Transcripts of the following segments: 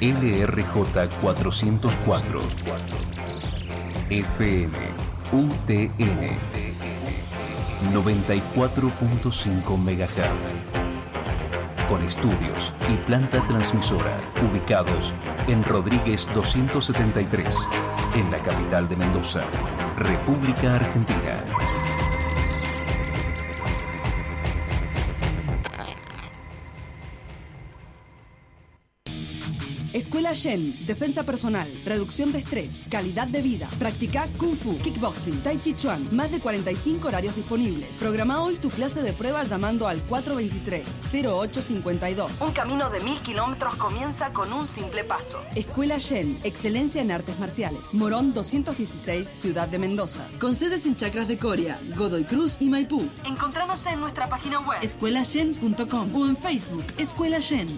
LRJ 404. FM UTN 94.5 MHz. Con estudios y planta transmisora ubicados en Rodríguez 273, en la capital de Mendoza, República Argentina. Escuela Shen, defensa personal, reducción de estrés, calidad de vida. Practica Kung Fu, Kickboxing, Tai Chi Chuan. Más de 45 horarios disponibles. Programa hoy tu clase de prueba llamando al 423-0852. Un camino de mil kilómetros comienza con un simple paso. Escuela Shen, excelencia en artes marciales. Morón 216, Ciudad de Mendoza. Con sedes en Chacras de Coria, Godoy Cruz y Maipú. Encontranos en nuestra página web escuelashen.com o en Facebook Escuela Shen.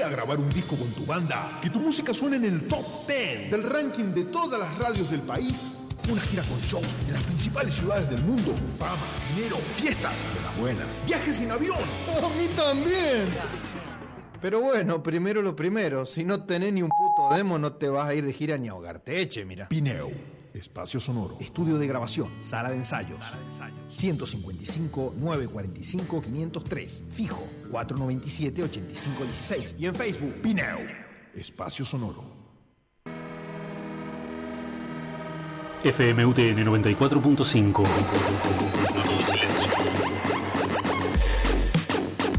Gustaría grabar un disco con tu banda? Que tu música suene en el top 10 del ranking de todas las radios del país. Una gira con shows en las principales ciudades del mundo. Fama, dinero, fiestas de las buenas. Viajes en avión. A mí también. Pero bueno, primero lo primero. Si no tenés ni un puto demo, no te vas a ir de gira ni a ahogarte. Eche, mira. Pineo. Espacio Sonoro. Estudio de grabación. Sala de ensayos. 155 945 503. Fijo. 497 8516. Y en Facebook. Pineo. Espacio Sonoro. FMUTN 94.5.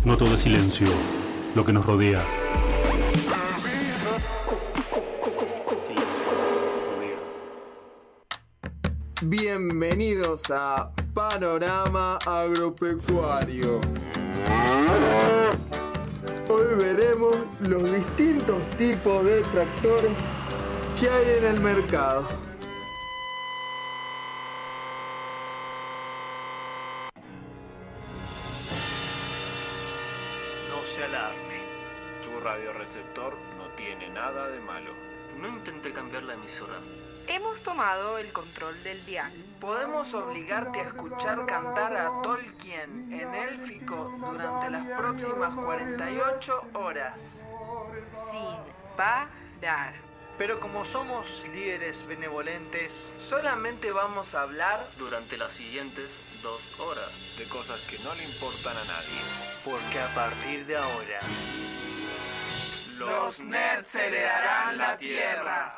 Noto de silencio. Lo que nos rodea. Bienvenidos a Panorama Agropecuario. Hoy veremos los distintos tipos de tractores que hay en el mercado. No se alarme. Su radioreceptor no tiene nada de malo. No intenté cambiar la emisora. Hemos tomado el control del dial. Podemos obligarte a escuchar cantar a Tolkien en élfico durante las próximas 48 horas. Sin parar. Pero como somos líderes benevolentes, Solamente vamos a hablar durante las siguientes dos horas. De cosas que no le importan a nadie. Porque a partir de ahora, Los nerds heredarán la tierra.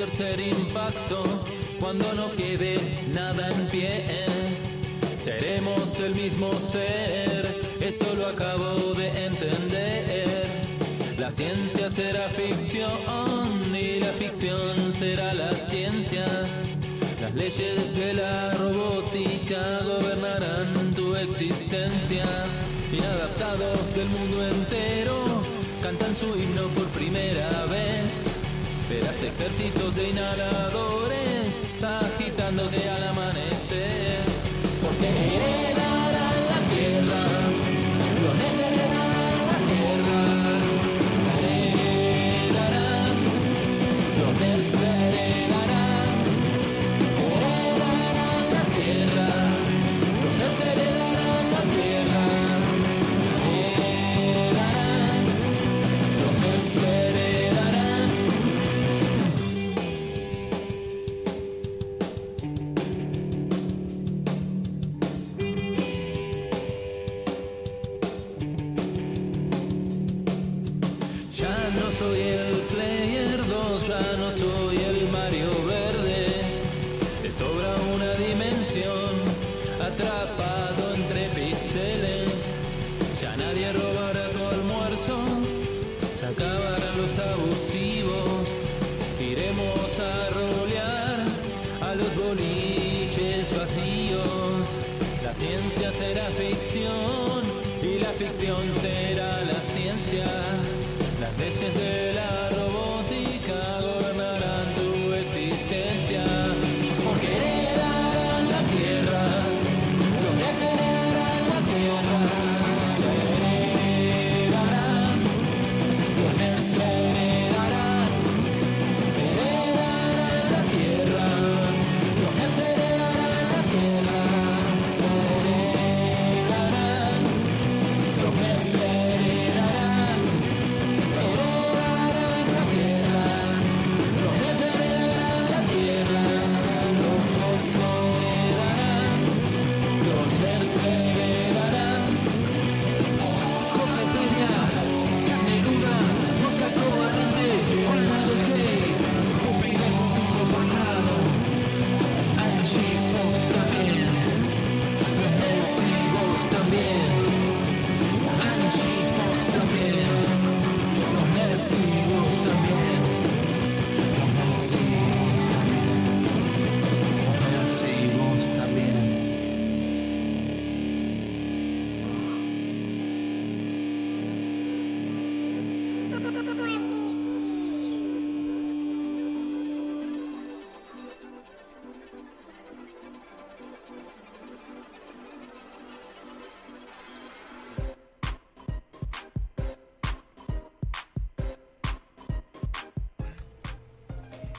Tercer impacto, cuando no quede nada en pie, seremos el mismo ser, eso lo acabo de entender. La ciencia será ficción y la ficción será la ciencia. Las leyes de la robótica gobernarán tu existencia. Inadaptados del mundo entero cantan su himno por primera vez. Verás ejércitos de inhaladores agitándose al amanecer.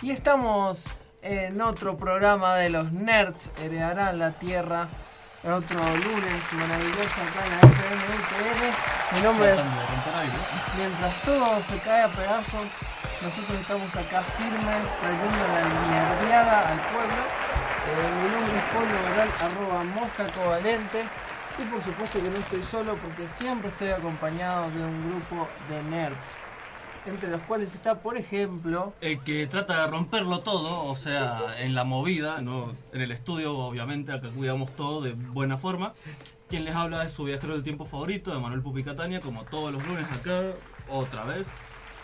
Y estamos en otro programa de los Nerds Heredarán la Tierra. En otro lunes maravilloso acá en la FMUTR. Mi nombre es. Mientras todo se cae a pedazos, nosotros estamos acá firmes, trayendo la mierdeada al pueblo. Eh, mi nombre es Polo Oral, arroba mosca covalente. Y por supuesto que no estoy solo porque siempre estoy acompañado de un grupo de nerds entre los cuales está, por ejemplo... El que trata de romperlo todo, o sea, en la movida, no en el estudio, obviamente, acá cuidamos todo de buena forma. Quien les habla es su viajero del tiempo favorito, de Manuel Pupi Catania, como todos los lunes acá, otra vez.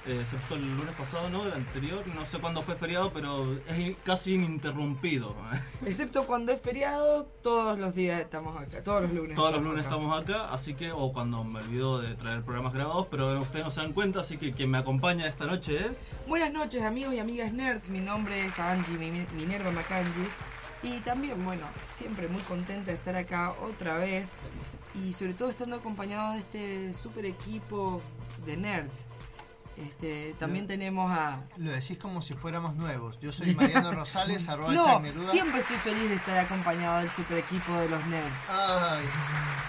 Eh, excepto el lunes pasado, ¿no? El anterior, no sé cuándo fue feriado, pero es casi ininterrumpido. Excepto cuando es feriado, todos los días estamos acá, todos los lunes. Todos los lunes estamos acá, así que, o cuando me olvido de traer programas grabados, pero ustedes no se dan cuenta, así que quien me acompaña esta noche es... Buenas noches amigos y amigas nerds, mi nombre es Angie Minerva Macangi y también, bueno, siempre muy contenta de estar acá otra vez y sobre todo estando acompañado de este super equipo de nerds este, también tenemos a... Lo decís como si fuéramos nuevos. Yo soy Mariano Rosales, arroba no, siempre estoy feliz de estar acompañado del super equipo de los nerds. Ay,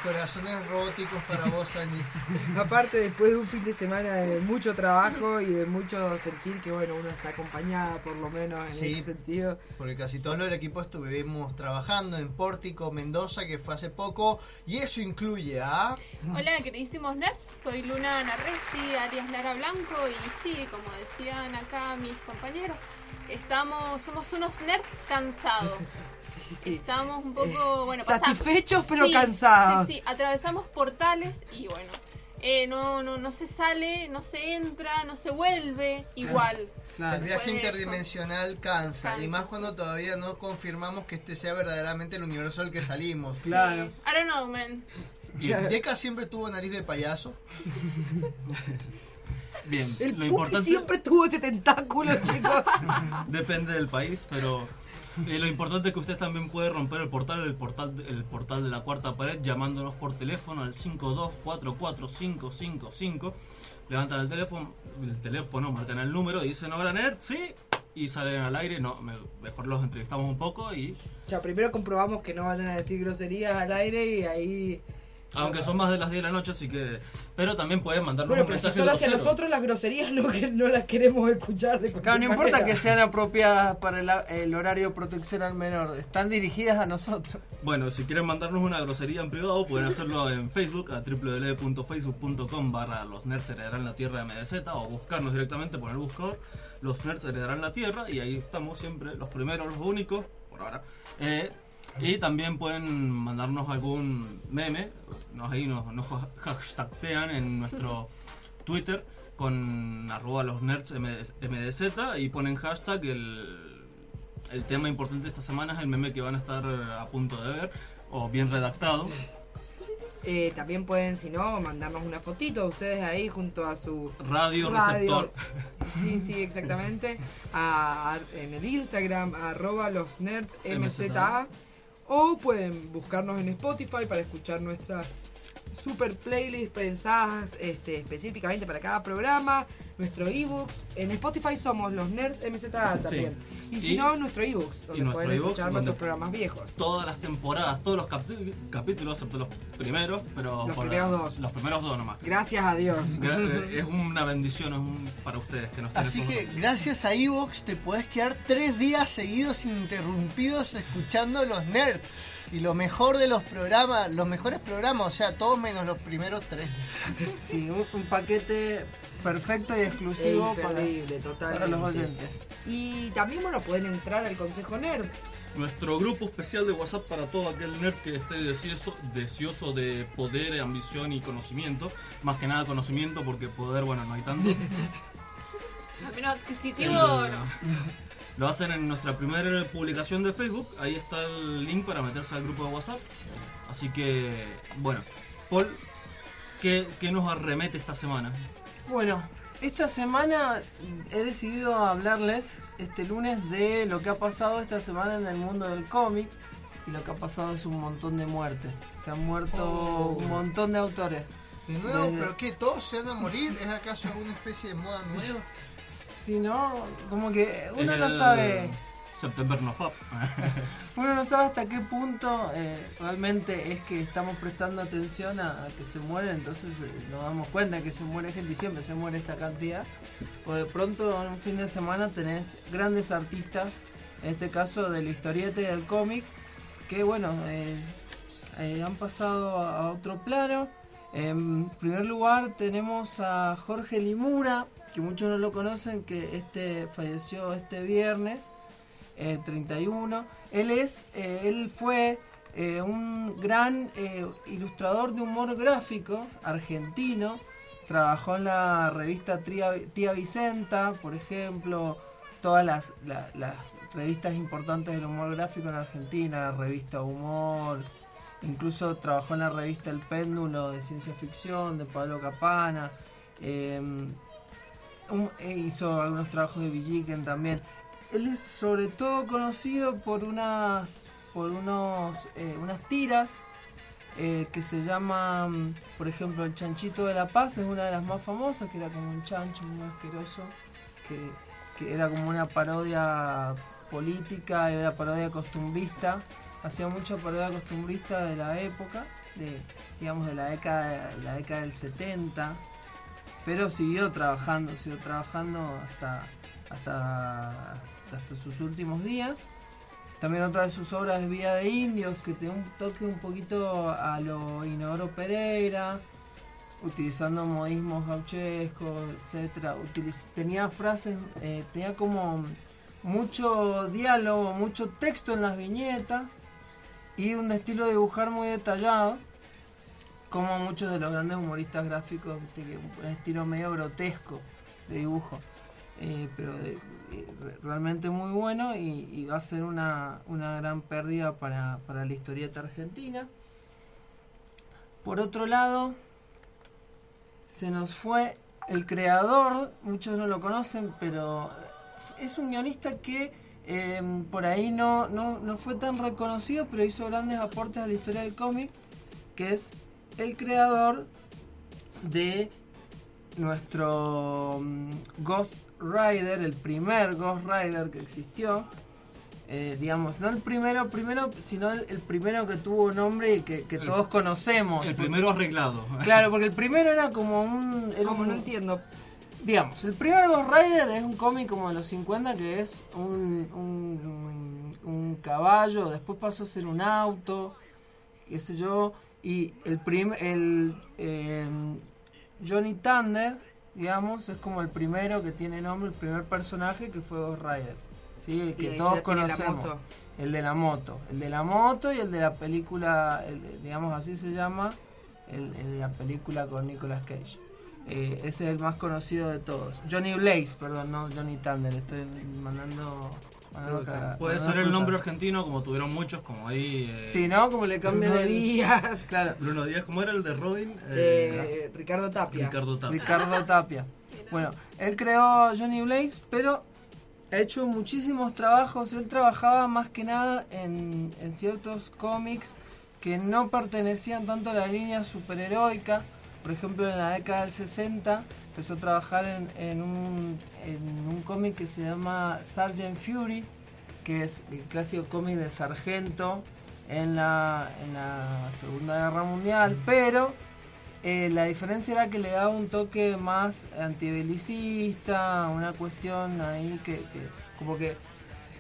corazones robóticos para vos, Ani. Aparte, después de un fin de semana de mucho trabajo y de mucho sentir que, bueno, uno está acompañada por lo menos en ese sentido. Porque casi todo el equipo estuvimos trabajando en Pórtico, Mendoza, que fue hace poco, y eso incluye a... Hola, queridísimos nerds, soy Luna Narresti, alias Lara Blanco y sí, como decían acá mis compañeros, estamos, somos unos nerds cansados. Estamos un poco, bueno, satisfechos pero cansados. Sí, sí, atravesamos portales y bueno, eh, no, no, no se sale, no se entra, no se vuelve igual. El viaje interdimensional cansa, y más cuando todavía no confirmamos que este sea verdaderamente el universo al que salimos. Claro. I don't know, man. Y Deca siempre tuvo nariz de payaso. Bien, el lo importante... siempre tuvo ese tentáculo, chicos. Depende del país, pero eh, lo importante es que usted también puede romper el portal, el portal, el portal de la cuarta pared llamándonos por teléfono al 5244555. Levantan el teléfono, el teléfono, marcan el número dicen ahora nerd, sí, y salen al aire. No, mejor los entrevistamos un poco y. Ya, primero comprobamos que no vayan a decir groserías al aire y ahí aunque son más de las 10 de la noche, así que. Pero también pueden mandarnos bueno, un mensaje. Pero si nosotros las groserías no, no las queremos escuchar de Claro, no importa que sean apropiadas para el, horario protección al menor, están dirigidas a nosotros. Bueno, si quieren mandarnos una grosería en privado, pueden hacerlo en Facebook a www.facebook.com barra los nerds heredarán la tierra de MDZ o buscarnos directamente por el buscador. Los nerds heredarán la tierra y ahí estamos siempre, los primeros, los únicos, por ahora. Eh, y también pueden mandarnos algún meme, nos, ahí nos, nos en nuestro Twitter con arroba los nerds MDZ y ponen hashtag el, el tema importante de esta semana es el meme que van a estar a punto de ver o bien redactado. Eh, también pueden, si no, mandarnos una fotito ustedes ahí junto a su radio, receptor. Sí, sí, exactamente. en el Instagram, arroba los nerds MZA o pueden buscarnos en Spotify para escuchar nuestras super playlists pensadas este, específicamente para cada programa, nuestro ebook. En Spotify somos los Nerds MZA también. Y, si no, nuestro ebook, donde pueden escuchar nuestros programas viejos. Todas las temporadas, todos los capítulos, excepto los primeros, pero los primeros dos. Los primeros dos nomás. Gracias a Dios. es una bendición para ustedes que nos Así que gracias a Evox te puedes quedar tres días seguidos interrumpidos escuchando los nerds. Y lo mejor de los programas, los mejores programas, o sea, todos menos los primeros tres. Sí, un, paquete perfecto y exclusivo para, los oyentes. Y también, bueno, pueden entrar al Consejo Nerd. Nuestro grupo especial de WhatsApp para todo aquel nerd que esté deseoso, deseoso de poder, ambición y conocimiento. Más que nada conocimiento, porque poder, bueno, no hay tanto. menos adquisitivo, no. Lo hacen en nuestra primera publicación de Facebook. Ahí está el link para meterse al grupo de WhatsApp. Así que, bueno, Paul, ¿qué, nos arremete esta semana? Bueno, esta semana he decidido hablarles este lunes de lo que ha pasado esta semana en el mundo del cómic. Y lo que ha pasado es un montón de muertes. Se han muerto oh. un montón de autores. De nuevo, ¿pero qué? ¿Todos se van a morir? ¿Es acaso alguna especie de moda nueva? Sí, ¿no? Como que uno no sabe... September no Pop. uno no sabe hasta qué punto eh, realmente es que estamos prestando atención a, que se mueren, entonces eh, nos damos cuenta que se muere gente y siempre se muere esta cantidad. O de pronto en un fin de semana tenés grandes artistas, en este caso del historieta y del cómic, que bueno, eh, han pasado a otro plano. En primer lugar tenemos a Jorge Limura, que muchos no lo conocen, que este falleció este viernes. 31. Él es, eh, él fue eh, un gran eh, ilustrador de humor gráfico argentino. Trabajó en la revista Tía, Vicenta, por ejemplo, todas las, las revistas importantes del humor gráfico en Argentina, la revista Humor, incluso trabajó en la revista El Péndulo de ciencia ficción de Pablo Capana, hizo algunos trabajos de Villiquen también. Él es sobre todo conocido por unas por unos eh, unas tiras eh, que se llaman, por ejemplo, el chanchito de la paz es una de las más famosas, que era como un chancho muy asqueroso, que, era como una parodia política, era parodia costumbrista, hacía mucha parodia costumbrista de la época, de, digamos de la década, la década del 70, pero siguió trabajando, siguió trabajando hasta, hasta sus últimos días. También otra de sus obras es Vida de Indios, que tiene un toque un poquito a lo Inodoro Pereira, utilizando modismos gauchescos, etc. tenía frases, eh, tenía como mucho diálogo, mucho texto en las viñetas y un estilo de dibujar muy detallado, como muchos de los grandes humoristas gráficos, un estilo medio grotesco de dibujo. Eh, pero de, realmente muy bueno y, va a ser una, gran pérdida para, la historieta argentina. Por otro lado, se nos fue el creador, muchos no lo conocen, pero es un guionista que em, por ahí no, no, fue tan reconocido, pero hizo grandes aportes a la historia del cómic, que es el creador de nuestro mm, Ghost Rider, el primer Ghost Rider que existió. Eh, digamos, no el primero, primero, sino el, primero que tuvo nombre y que, todos conocemos. El primero arreglado. Claro, porque el primero era como un. como no entiendo. Digamos, el primer Ghost Rider es un cómic como de los 50 que es un, un, caballo, después pasó a ser un auto, qué sé yo, y el, prim, el eh, Johnny Thunder digamos, es como el primero que tiene nombre, el primer personaje que fue Ghost Rider. ¿sí? que todos conocemos. El de la moto. El de la moto y el de la película, digamos así se llama, el, de la película con Nicolas Cage. Eh, ese es el más conocido de todos. Johnny Blaze, perdón, no Johnny Thunder. Estoy mandando Puede ser el nombre argentino, como tuvieron muchos, como ahí. Eh, sí, ¿no? Como le cambian Bruno Díaz. Claro. Bruno Díaz, ¿cómo era el de Robin? Eh, Ricardo Tapia. Ricardo Tapia. Ricardo Tapia. Bueno, él creó Johnny Blaze, pero ha hecho muchísimos trabajos. Él trabajaba más que nada en, en ciertos cómics que no pertenecían tanto a la línea superheroica. Por ejemplo, en la década del 60 empezó a trabajar en, en un, en un cómic que se llama Sargent Fury, que es el clásico cómic de sargento en la, en la Segunda Guerra Mundial, pero eh, la diferencia era que le daba un toque más antibelicista, una cuestión ahí que, que, como que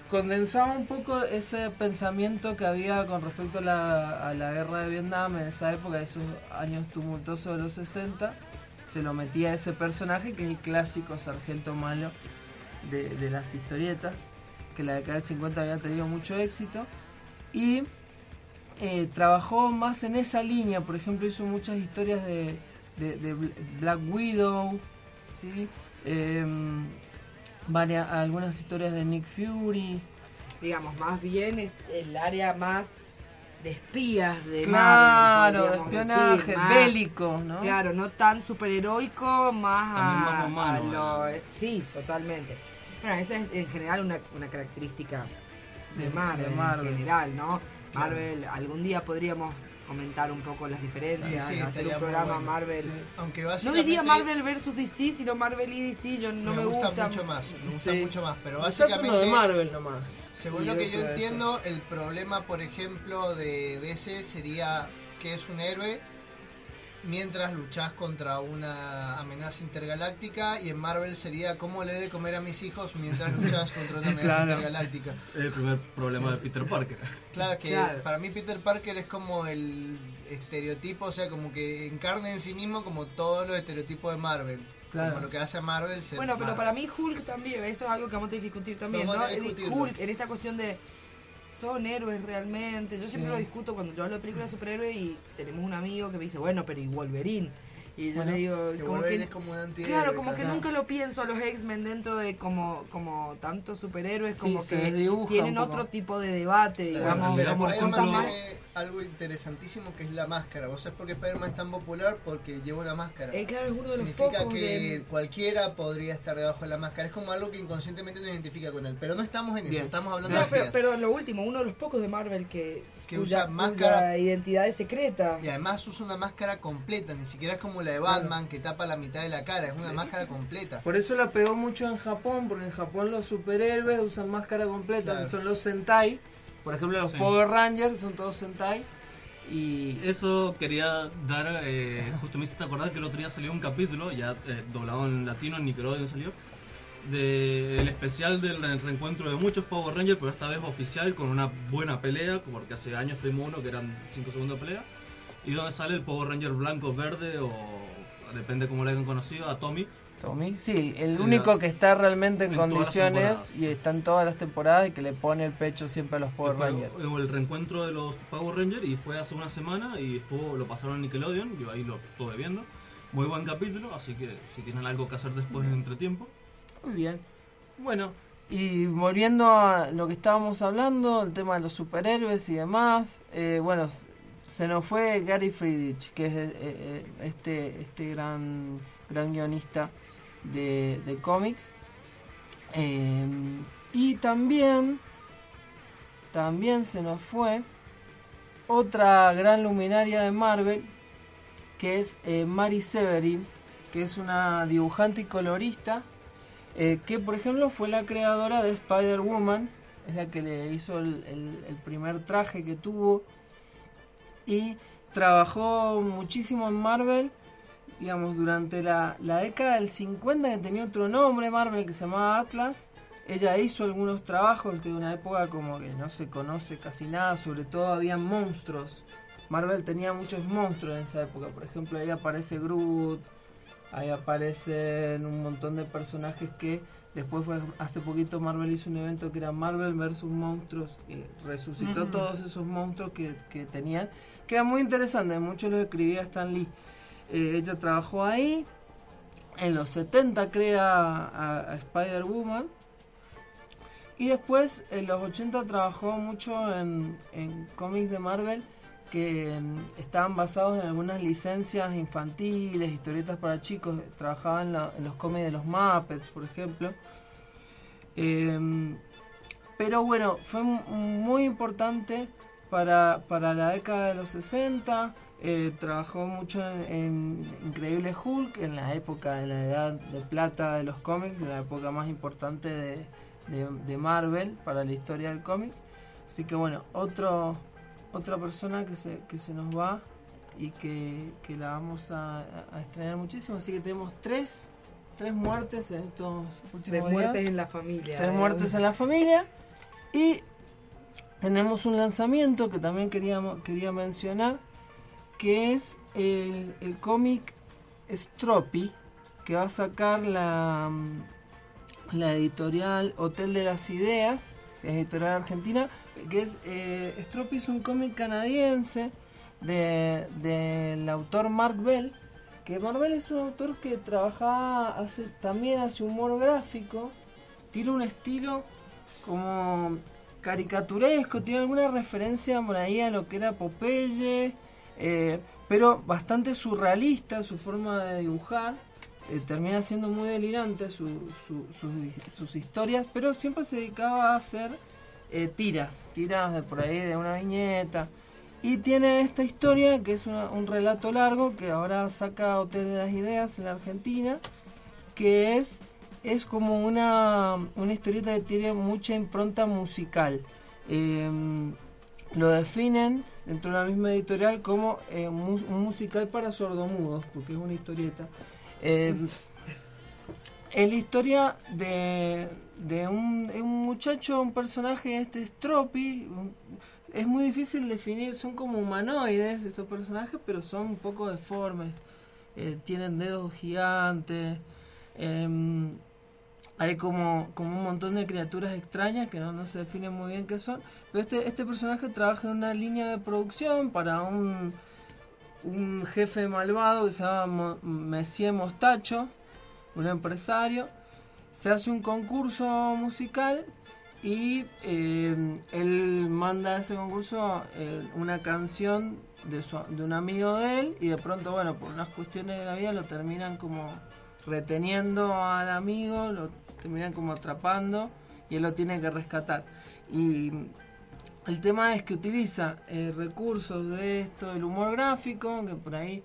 condensaba un poco ese pensamiento que había con respecto a la, a la guerra de Vietnam en esa época, esos años tumultuosos de los 60 se lo metía a ese personaje que es el clásico sargento malo de, las historietas, que la década del 50 había tenido mucho éxito. Y eh, trabajó más en esa línea, por ejemplo, hizo muchas historias de, Black Widow, ¿sí? Em, varias, algunas historias de Nick Fury. Digamos, más bien el área más de espías de claro, de espionaje bélico, ¿no? Claro, no tan superheroico, más a, lo, sí, totalmente. Bueno, esa es en general una, una característica de Marvel, en general, ¿no? Marvel, algún día podríamos comentar un poco las diferencias, hacer un programa Marvel. Aunque no diría Marvel versus DC, sino Marvel y DC, yo no me, gusta, mucho más, me gusta mucho más, pero básicamente de Marvel nomás. Según lo que yo entiendo, el problema, por ejemplo, de DC sería que es un héroe mientras luchás contra una amenaza intergaláctica y en Marvel sería cómo le he de comer a mis hijos mientras luchas contra una amenaza intergaláctica. El primer problema de Peter Parker. Claro que para mí Peter Parker es como el estereotipo, o sea, como que encarna en sí mismo como todos los estereotipos de Marvel. Como lo que hace a Marvel. Bueno, pero para mí Hulk también, eso es algo que vamos a discutir también, ¿no? Hulk en esta cuestión de son héroes realmente. Yo siempre lo discuto cuando yo hablo de películas de superhéroes y tenemos un amigo que me dice, bueno, pero y Wolverine. Y yo le digo, como que, es como un Claro, como que nunca lo pienso a los X-Men dentro de como, como tantos superhéroes, como que tienen otro tipo de debate, digamos, pero cosas más algo interesantísimo que es la máscara. ¿Vos sabés por qué Spider-Man es tan popular? Porque lleva una máscara. Eh, claro, es uno de Significa que cualquiera podría estar debajo de la máscara. Es como algo que inconscientemente nos identifica con él. Pero no estamos en eso, estamos hablando de pero, pero lo último, uno de los pocos de Marvel que, que usa máscara. identidad es secreta. Y además usa una máscara completa, ni siquiera es como la de Batman que tapa la mitad de la cara, es una máscara completa. Por eso la pegó mucho en Japón, porque en Japón los superhéroes usan máscara completa, son los Sentai por ejemplo, los Power Rangers son todos Sentai. Y eso quería dar, eh, justo me hiciste acordar que el otro día salió un capítulo, ya eh, doblado en latino, en Nickelodeon salió, del especial del reencuentro de muchos Power Rangers, pero esta vez oficial, con una buena pelea, porque hace años tuvimos uno que eran 5 segundos de pelea, y donde sale el Power Ranger blanco, verde o depende cómo lo hayan conocido, a Tommy, Tommy, sí, el único que está realmente en, condiciones y está en todas las temporadas y que le pone el pecho siempre a los Power Rangers. el reencuentro de los Power Rangers y fue hace una semana y después lo pasaron en Nickelodeon, yo ahí lo estuve viendo. Muy buen capítulo, así que si tienen algo que hacer después en entretiempo. Muy bien. Bueno, y volviendo a lo que estábamos hablando, el tema de los superhéroes y demás, eh, bueno, se nos fue Gary Friedrich, que es eh, eh, este, este gran, gran guionista de, cómics. Em, y también, también se nos fue otra gran luminaria de Marvel, que es Mary Severin, que es una dibujante y colorista, eh, que por ejemplo fue la creadora de Spider-Woman, es la que le hizo el, primer traje que tuvo, y trabajó muchísimo en Marvel digamos, durante la, década del 50 que tenía otro nombre Marvel que se llamaba Atlas. Ella hizo algunos trabajos que de una época como que no se conoce casi nada, sobre todo había monstruos. Marvel tenía muchos monstruos en esa época, por ejemplo ahí aparece Groot, ahí aparecen un montón de personajes que después fue, hace poquito Marvel hizo un evento que era Marvel versus monstruos y resucitó todos esos monstruos que, que tenían, que era muy interesante, muchos los escribía Stan Lee. Eh, ella trabajó ahí. En los 70 crea a, Spider-Woman. Y después en los 80 trabajó mucho en, cómics de Marvel que mm, estaban basados en algunas licencias infantiles, historietas para chicos. Trabajaba en, los cómics de los Muppets, por ejemplo. Em, pero bueno, fue muy importante para, para la década de los 60. Eh, trabajó mucho en, Increíble Hulk, en la época de la edad de plata de los cómics, en la época más importante de, Marvel para la historia del cómic. Así que bueno, otro, otra persona que se, que se nos va y que, la vamos a, estrenar muchísimo. Así que tenemos tres, tres muertes en estos últimos Tres muertes en la familia. Tres muertes en la familia. Y tenemos un lanzamiento que también queríamos, quería mencionar que es el, el cómic Stropi, que va a sacar la, la editorial Hotel de las Ideas, que es editorial argentina, que es eh, es un cómic canadiense del de, autor Mark Bell, que Mark Bell es un autor que trabajaba hace, también hace humor gráfico, tiene un estilo como caricaturesco, tiene alguna referencia por ahí a lo que era Popeye, eh, pero bastante surrealista su forma de dibujar. Eh, termina siendo muy delirante sus historias, pero siempre se dedicaba a hacer eh, tiras, tiras de por ahí de una viñeta. y tiene esta historia que es un relato largo que ahora saca Hotel de las Ideas en la Argentina, que es, es como una, una historieta que tiene mucha impronta musical. Em, lo definen dentro de la misma editorial como eh, un musical para sordomudos, porque es una historieta. Em, es la historia de, de un, un, muchacho, un personaje, este Stropi, es muy difícil definir, son como humanoides estos personajes, pero son un poco deformes. Eh, tienen dedos gigantes. Em, hay como, como un montón de criaturas extrañas que no, no se define muy bien qué son. Pero este, este personaje trabaja en una línea de producción para un, un jefe malvado que se llama Messier Mostacho, un empresario. Se hace un concurso musical y eh, él manda a ese concurso eh, una canción de, su, de un amigo de él y de pronto, bueno, por unas cuestiones de la vida lo terminan como reteniendo al amigo, lo terminan como atrapando y él lo tiene que rescatar. Y el tema es que utiliza eh, recursos de esto, el humor gráfico, que por ahí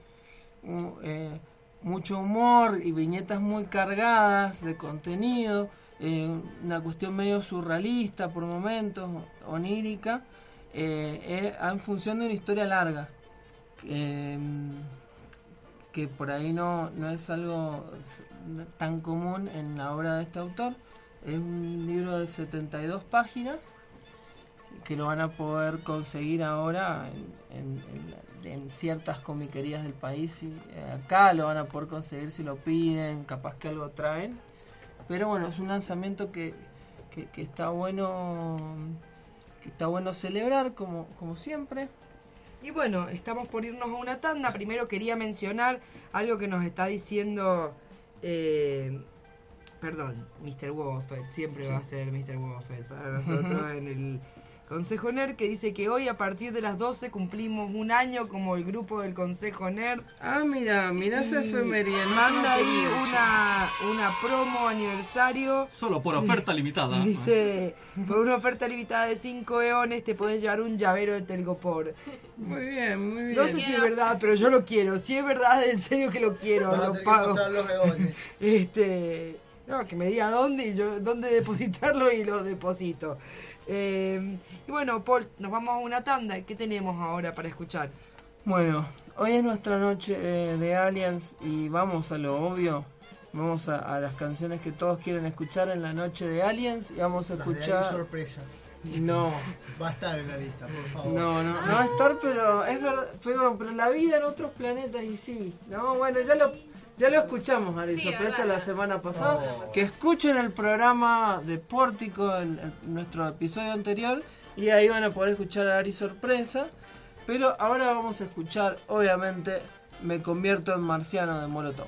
mucho humor y viñetas muy cargadas de contenido eh, una cuestión medio surrealista por momentos, onírica, eh, en función de una historia larga, que por ahí no, no es algo tan común en la obra de este autor. Es un libro de 72 páginas que lo van a poder conseguir ahora en, en, ciertas comiquerías del país. Y eh, acá lo van a poder conseguir si lo piden, capaz que algo traen. Pero bueno, es un lanzamiento que, que, está bueno que está bueno celebrar como, como siempre. Y bueno, estamos por irnos a una tanda. Primero quería mencionar algo que nos está diciendo, eh, perdón, Mr. Wofford, siempre va a ser Mr. Wofford para nosotros en el Consejo Nerd que dice que hoy a partir de las 12 cumplimos un año como el grupo del Consejo Nerd. Ah, mira, mira esa efemería. Manda ahí una, una promo aniversario. Solo por oferta limitada. Dice, por una oferta limitada de 5 eones te puedes llevar un llavero de Telgopor. Muy bien, muy bien. No sé si es verdad, pero yo lo quiero. Si es verdad, en serio que lo quiero, lo pago. los eones. Este, no, que me diga dónde y yo dónde depositarlo y lo deposito. Eh, y bueno, Paul, nos vamos a una tanda. ¿Qué tenemos ahora para escuchar? Bueno, hoy es nuestra noche eh, de Aliens y vamos a lo obvio. Vamos a, las canciones que todos quieren escuchar en la noche de Aliens y vamos a escuchar. sorpresa. No. Va a estar en la lista, por favor. No, no, no va a estar, pero es verdad. Pero, pero la vida en otros planetas y sí. No, bueno, ya lo ya lo escuchamos, Ari Sorpresa, la semana pasada. Oh. Que escuchen el programa de Pórtico, en, nuestro episodio anterior, y ahí van a poder escuchar a Ari Sorpresa. Pero ahora vamos a escuchar, obviamente, Me convierto en marciano de Molotov.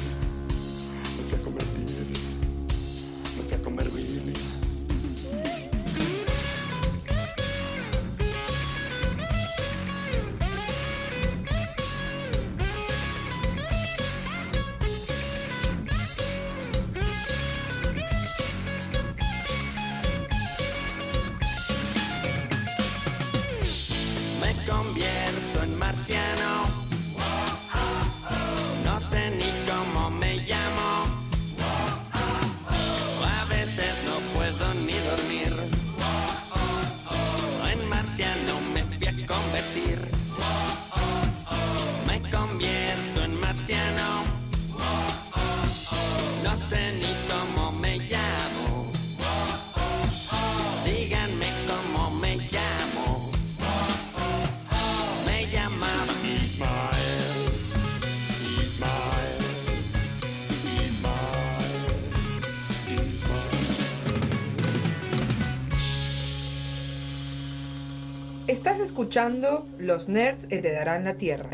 Escuchando Los Nerds Heredarán la Tierra.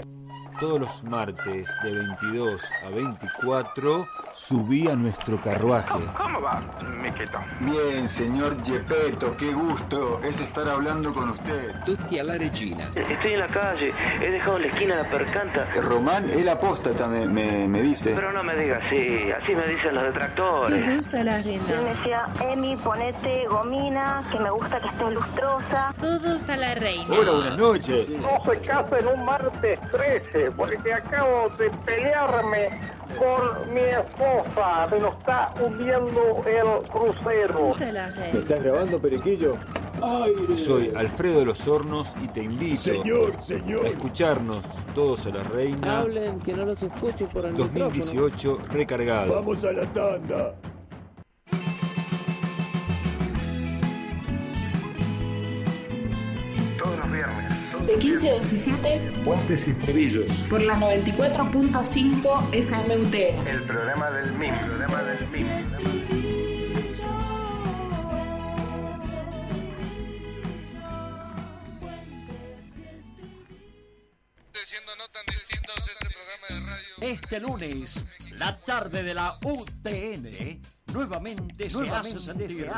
Todos los martes de 22 a 24 subí a nuestro carruaje. ¿Cómo va, Bien, señor Gepetto, qué gusto es estar hablando con usted. Tutti alla regina. Estoy en la calle, he dejado en la esquina la percanta. Román, él apóstata, me, me, me dice. Pero no me diga así, así me dicen los detractores. Todos a la reina. Él me decía, Emi, ponete gomina, que me gusta que estés lustrosa. Todos a la reina. Hola, buenas noches. No se casen un martes 13, porque acabo de pelearme con mi esposa. Se nos está hundiendo el crucero. ¿Me estás grabando, Periquillo? Soy Alfredo de los Hornos y te invito Señor, señor. a escucharnos todos a la reina Hablen, que no los escucho por el 2018 recargado. Vamos a la tanda. De 15 a 17 Puentes y estribillos. por la 94.5 FMUT. El programa del MIM. El programa del MIM. Este lunes, la tarde de la UTN nuevamente, se, hace sentir.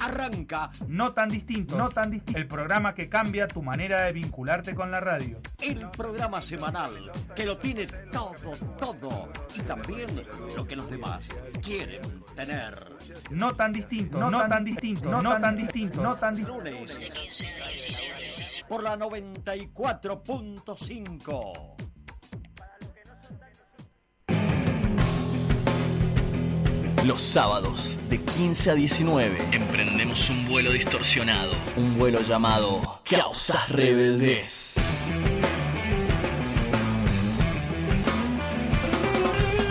Arranca No tan distintos. No tan distintos. El programa que cambia tu manera de vincularte con la radio. el programa semanal que lo tiene todo, todo y también lo que los demás quieren tener. No tan distintos. No, tan distintos. No, tan distintos. No tan distintos. Lunes por la 94.5. Los sábados de 15 a 19 emprendemos un vuelo distorsionado, un vuelo llamado Causas Rebeldes.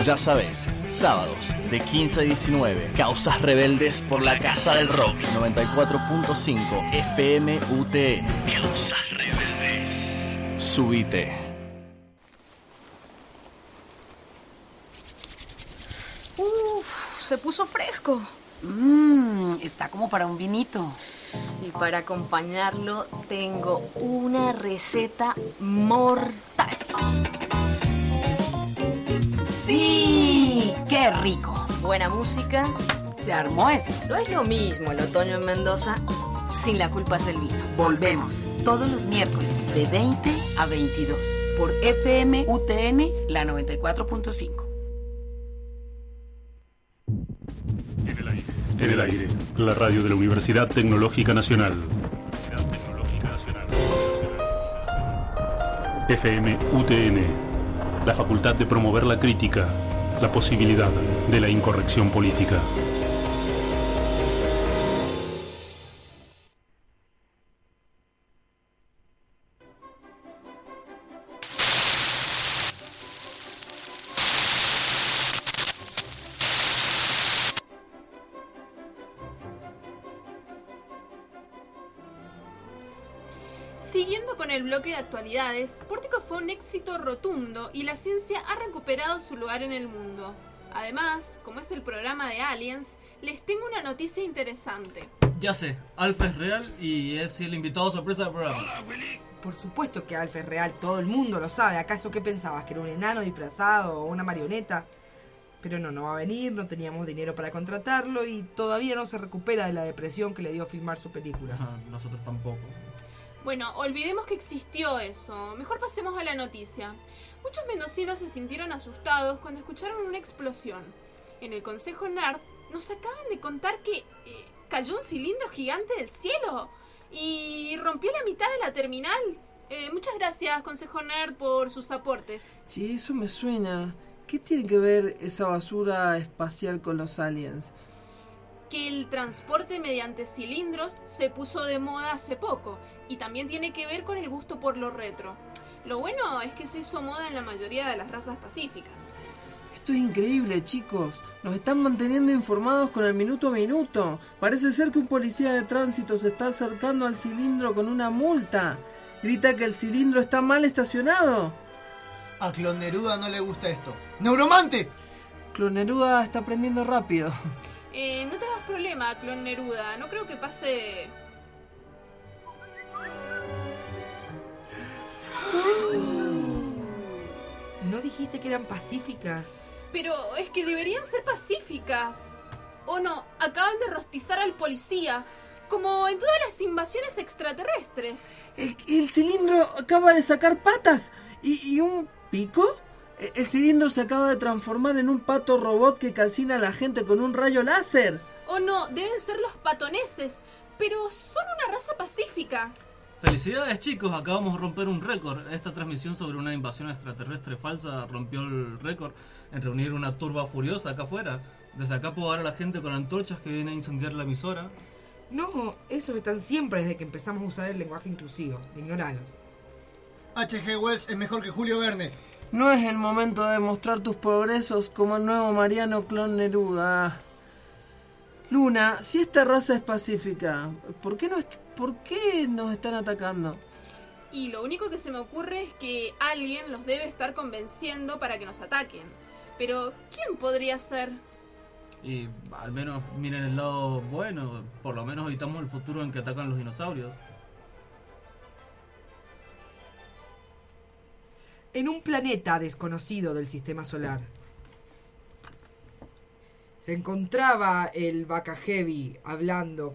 Ya sabes, sábados de 15 a 19, Causas Rebeldes por la Casa del Rock 94.5 FM UTN. Causas Rebeldes. Subite. Uf, se puso fresco. Mmm, está como para un vinito. Y para acompañarlo tengo una receta mortal. ¡Sí! ¡Qué rico! Buena música. Se armó esto. No es lo mismo el otoño en Mendoza sin la culpa del vino. Volvemos todos los miércoles de 20 a 22 por FM UTN la 94.5. En el aire, la radio de la Universidad Tecnológica Nacional. FM UTN, la facultad de promover la crítica, la posibilidad de la incorrección política. Actualidades, Pórtico fue un éxito rotundo y la ciencia ha recuperado su lugar en el mundo. Además, como es el programa de Aliens, les tengo una noticia interesante. Ya sé, Alfa es real y es el invitado sorpresa del programa. Por supuesto que Alf es real, todo el mundo lo sabe. ¿Acaso qué pensabas? ¿Que era un enano disfrazado o una marioneta? Pero no, no va a venir, no teníamos dinero para contratarlo y todavía no se recupera de la depresión que le dio filmar su película. Nosotros tampoco. Bueno, olvidemos que existió eso. Mejor pasemos a la noticia. Muchos mendocinos se sintieron asustados cuando escucharon una explosión. En el Consejo NERD nos acaban de contar que eh, cayó un cilindro gigante del cielo y rompió la mitad de la terminal. Eh, muchas gracias, Consejo NERD, por sus aportes. Sí, eso me suena. ¿Qué tiene que ver esa basura espacial con los aliens? Que el transporte mediante cilindros se puso de moda hace poco y también tiene que ver con el gusto por lo retro. Lo bueno es que se hizo moda en la mayoría de las razas pacíficas. Esto es increíble, chicos. Nos están manteniendo informados con el minuto a minuto. Parece ser que un policía de tránsito se está acercando al cilindro con una multa. Grita que el cilindro está mal estacionado. A Clon Neruda no le gusta esto. ¡Neuromante! Clon Neruda está aprendiendo rápido. Eh, no te hagas problema, Clon Neruda. No creo que pase. ¿No dijiste que eran pacíficas? Pero es que deberían ser pacíficas. ¿O no? Acaban de rostizar al policía. Como en todas las invasiones extraterrestres. El, cilindro acaba de sacar patas y, un pico. E, el cilindro se acaba de transformar en un pato robot que calcina a la gente con un rayo láser. ¿O no? Deben ser los patoneses. Pero son una raza pacífica. Felicidades chicos, acabamos de romper un récord. Esta transmisión sobre una invasión extraterrestre falsa rompió el récord en reunir una turba furiosa acá afuera. Desde acá puedo ver a la gente con antorchas que viene a incendiar la emisora. No, esos están siempre desde que empezamos a usar el lenguaje inclusivo. Ignoralos. H.G. Wells es mejor que Julio Verne. No es el momento de mostrar tus progresos como el nuevo Mariano Clon Neruda. Luna, si esta raza es pacífica, ¿por qué, no ¿por qué nos están atacando? Y lo único que se me ocurre es que alguien los debe estar convenciendo para que nos ataquen. Pero, ¿quién podría ser? Y al menos miren el lado bueno, por lo menos evitamos el futuro en que atacan los dinosaurios. En un planeta desconocido del sistema solar, se encontraba el Vaca Heavy hablando.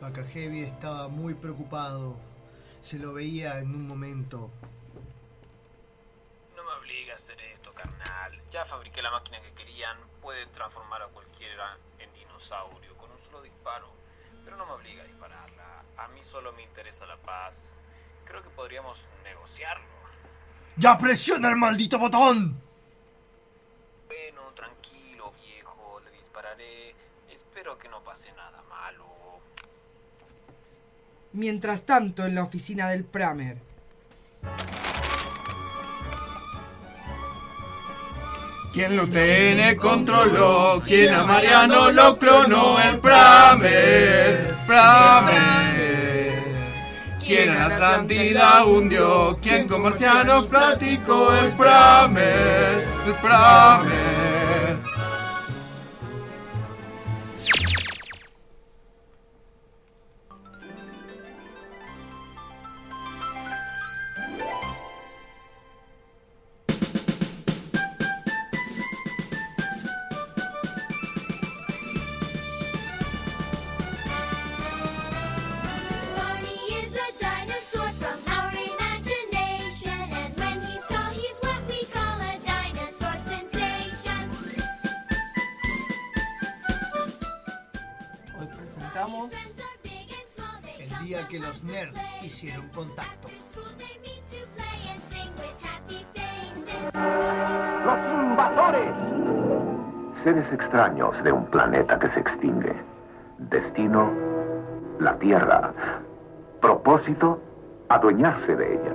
Vaca Heavy estaba muy preocupado. Se lo veía en un momento Ya fabriqué la máquina que querían, puede transformar a cualquiera en dinosaurio con un solo disparo, pero no me obliga a dispararla. A mí solo me interesa la paz. Creo que podríamos negociarlo. ¡Ya presiona el maldito botón! Bueno, tranquilo, viejo, le dispararé. Espero que no pase nada malo. Mientras tanto, en la oficina del Pramer. ¿Quién lo tiene controló? ¿Quién a Mariano lo clonó? El Pramer, Pramer. ¿Quién en Atlántida hundió? ¿Quién con marcianos platicó? El Pramer, el Pramer. extraños de un planeta que se extingue. Destino, la Tierra. Propósito, adueñarse de ella.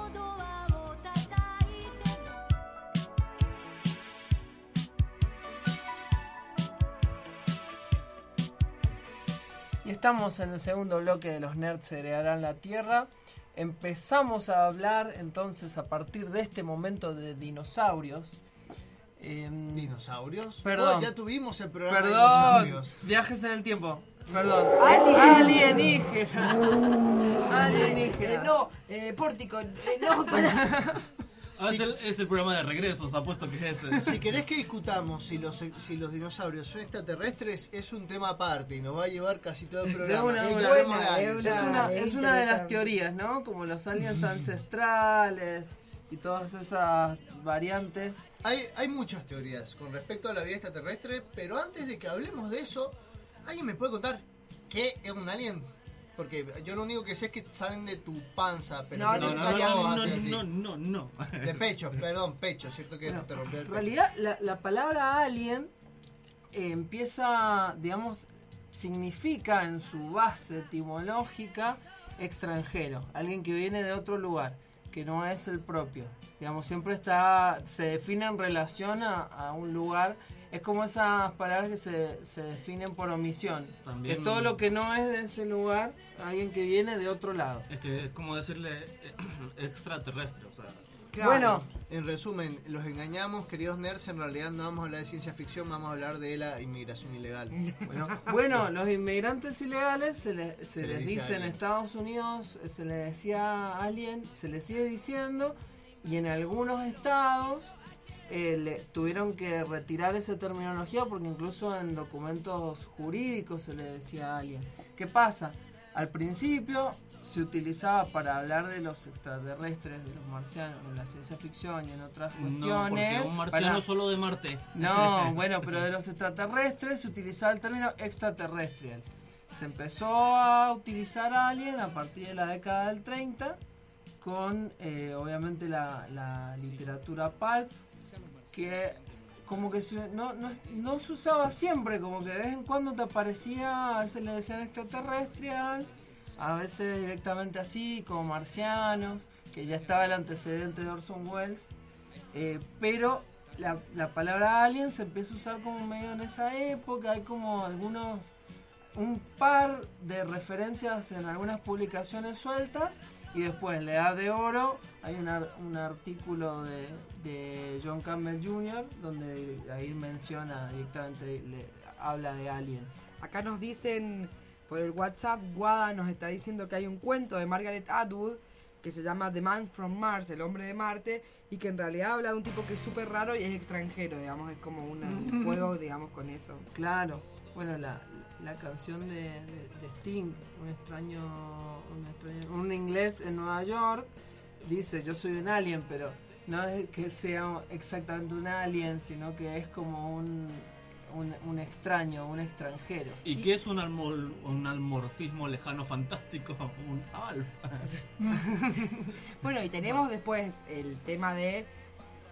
Y estamos en el segundo bloque de los nerds heredarán la Tierra. Empezamos a hablar entonces a partir de este momento de dinosaurios. Em, ¿Dinosaurios? Perdón. Oh, ya tuvimos el programa de Perdón. dinosaurios. Viajes en el tiempo. Perdón. Alien. Alienígena. Alienígena. Eh, no, eh, pórtico. eh, no, para. Ah, es, el, es el programa de regresos, apuesto que es ese. Si querés que discutamos si los, si los dinosaurios son extraterrestres, es un tema aparte y nos va a llevar casi todo el programa. una, buena, hablemos de es aliens. una, es una de las teorías, ¿no? Como los aliens ancestrales y todas esas variantes. Hay, hay muchas teorías con respecto a la vida extraterrestre, pero antes de que hablemos de eso, ¿alguien me puede contar qué es un alien? Porque yo lo único que sé es que salen de tu panza, pero No, no, no, no, no, no. De pecho, perdón, pecho, ¿cierto que te rompió el En realidad, la, la palabra alien eh, empieza, digamos, significa en su base etimológica extranjero, alguien que viene de otro lugar, que no es el propio. Digamos, siempre está, se define en relación a, a un lugar. Es como esas palabras que se, se definen por omisión. También- Que todo lo que no es de ese lugar, alguien que viene de otro lado. Es que es como decirle eh, extraterrestre, o sea. Bueno, En resumen, los engañamos, queridos nerds, en realidad no vamos a hablar de ciencia ficción, vamos a hablar de la inmigración ilegal. Bueno, bueno, los inmigrantes ilegales se, le- se Se les les dice en. Estados Unidos, eh, se les decía alien, se les sigue diciendo, y en algunos estados eh, le- tuvieron que retirar esa terminología porque incluso en documentos jurídicos se le decía alien. ¿Qué pasa? Al principio se utilizaba para hablar de los extraterrestres, de los marcianos, en la ciencia ficción y en otras No, cuestiones. porque un marciano para- solo de Marte. no, bueno, pero de los extraterrestres se utilizaba el término extraterrestrial. Se empezó a utilizar alien a partir de la década del 30 con eh, obviamente la, la literatura pulp que como que no, no, no se usaba siempre, como que de vez en cuando te aparecía, a veces le decían extraterrestrial, a veces directamente así, como marcianos, que ya estaba el antecedente de Orson Welles, eh, pero la, la palabra alien se empieza a usar como medio en esa época, hay como algunos, un par de referencias en algunas publicaciones sueltas, y después en la Edad de Oro hay un, ar- un artículo de, de John Campbell Jr. donde ahí menciona directamente, le, habla de alien. Acá nos dicen por el WhatsApp, Guada nos está diciendo que hay un cuento de Margaret Atwood que se llama The Man from Mars, el hombre de Marte, y que en realidad habla de un tipo que es súper raro y es extranjero, digamos, es como una- un juego, digamos, con eso. Claro, bueno, la, la canción de, de- de Sting, un extraño, un extraño, un inglés en Nueva York, dice yo soy un alien, pero no es que sea exactamente un alien, sino que es como un, un, un extraño, un extranjero. ¿Y qué es un, almol- un almorfismo lejano fantástico? Un alf. Bueno, y tenemos después el tema de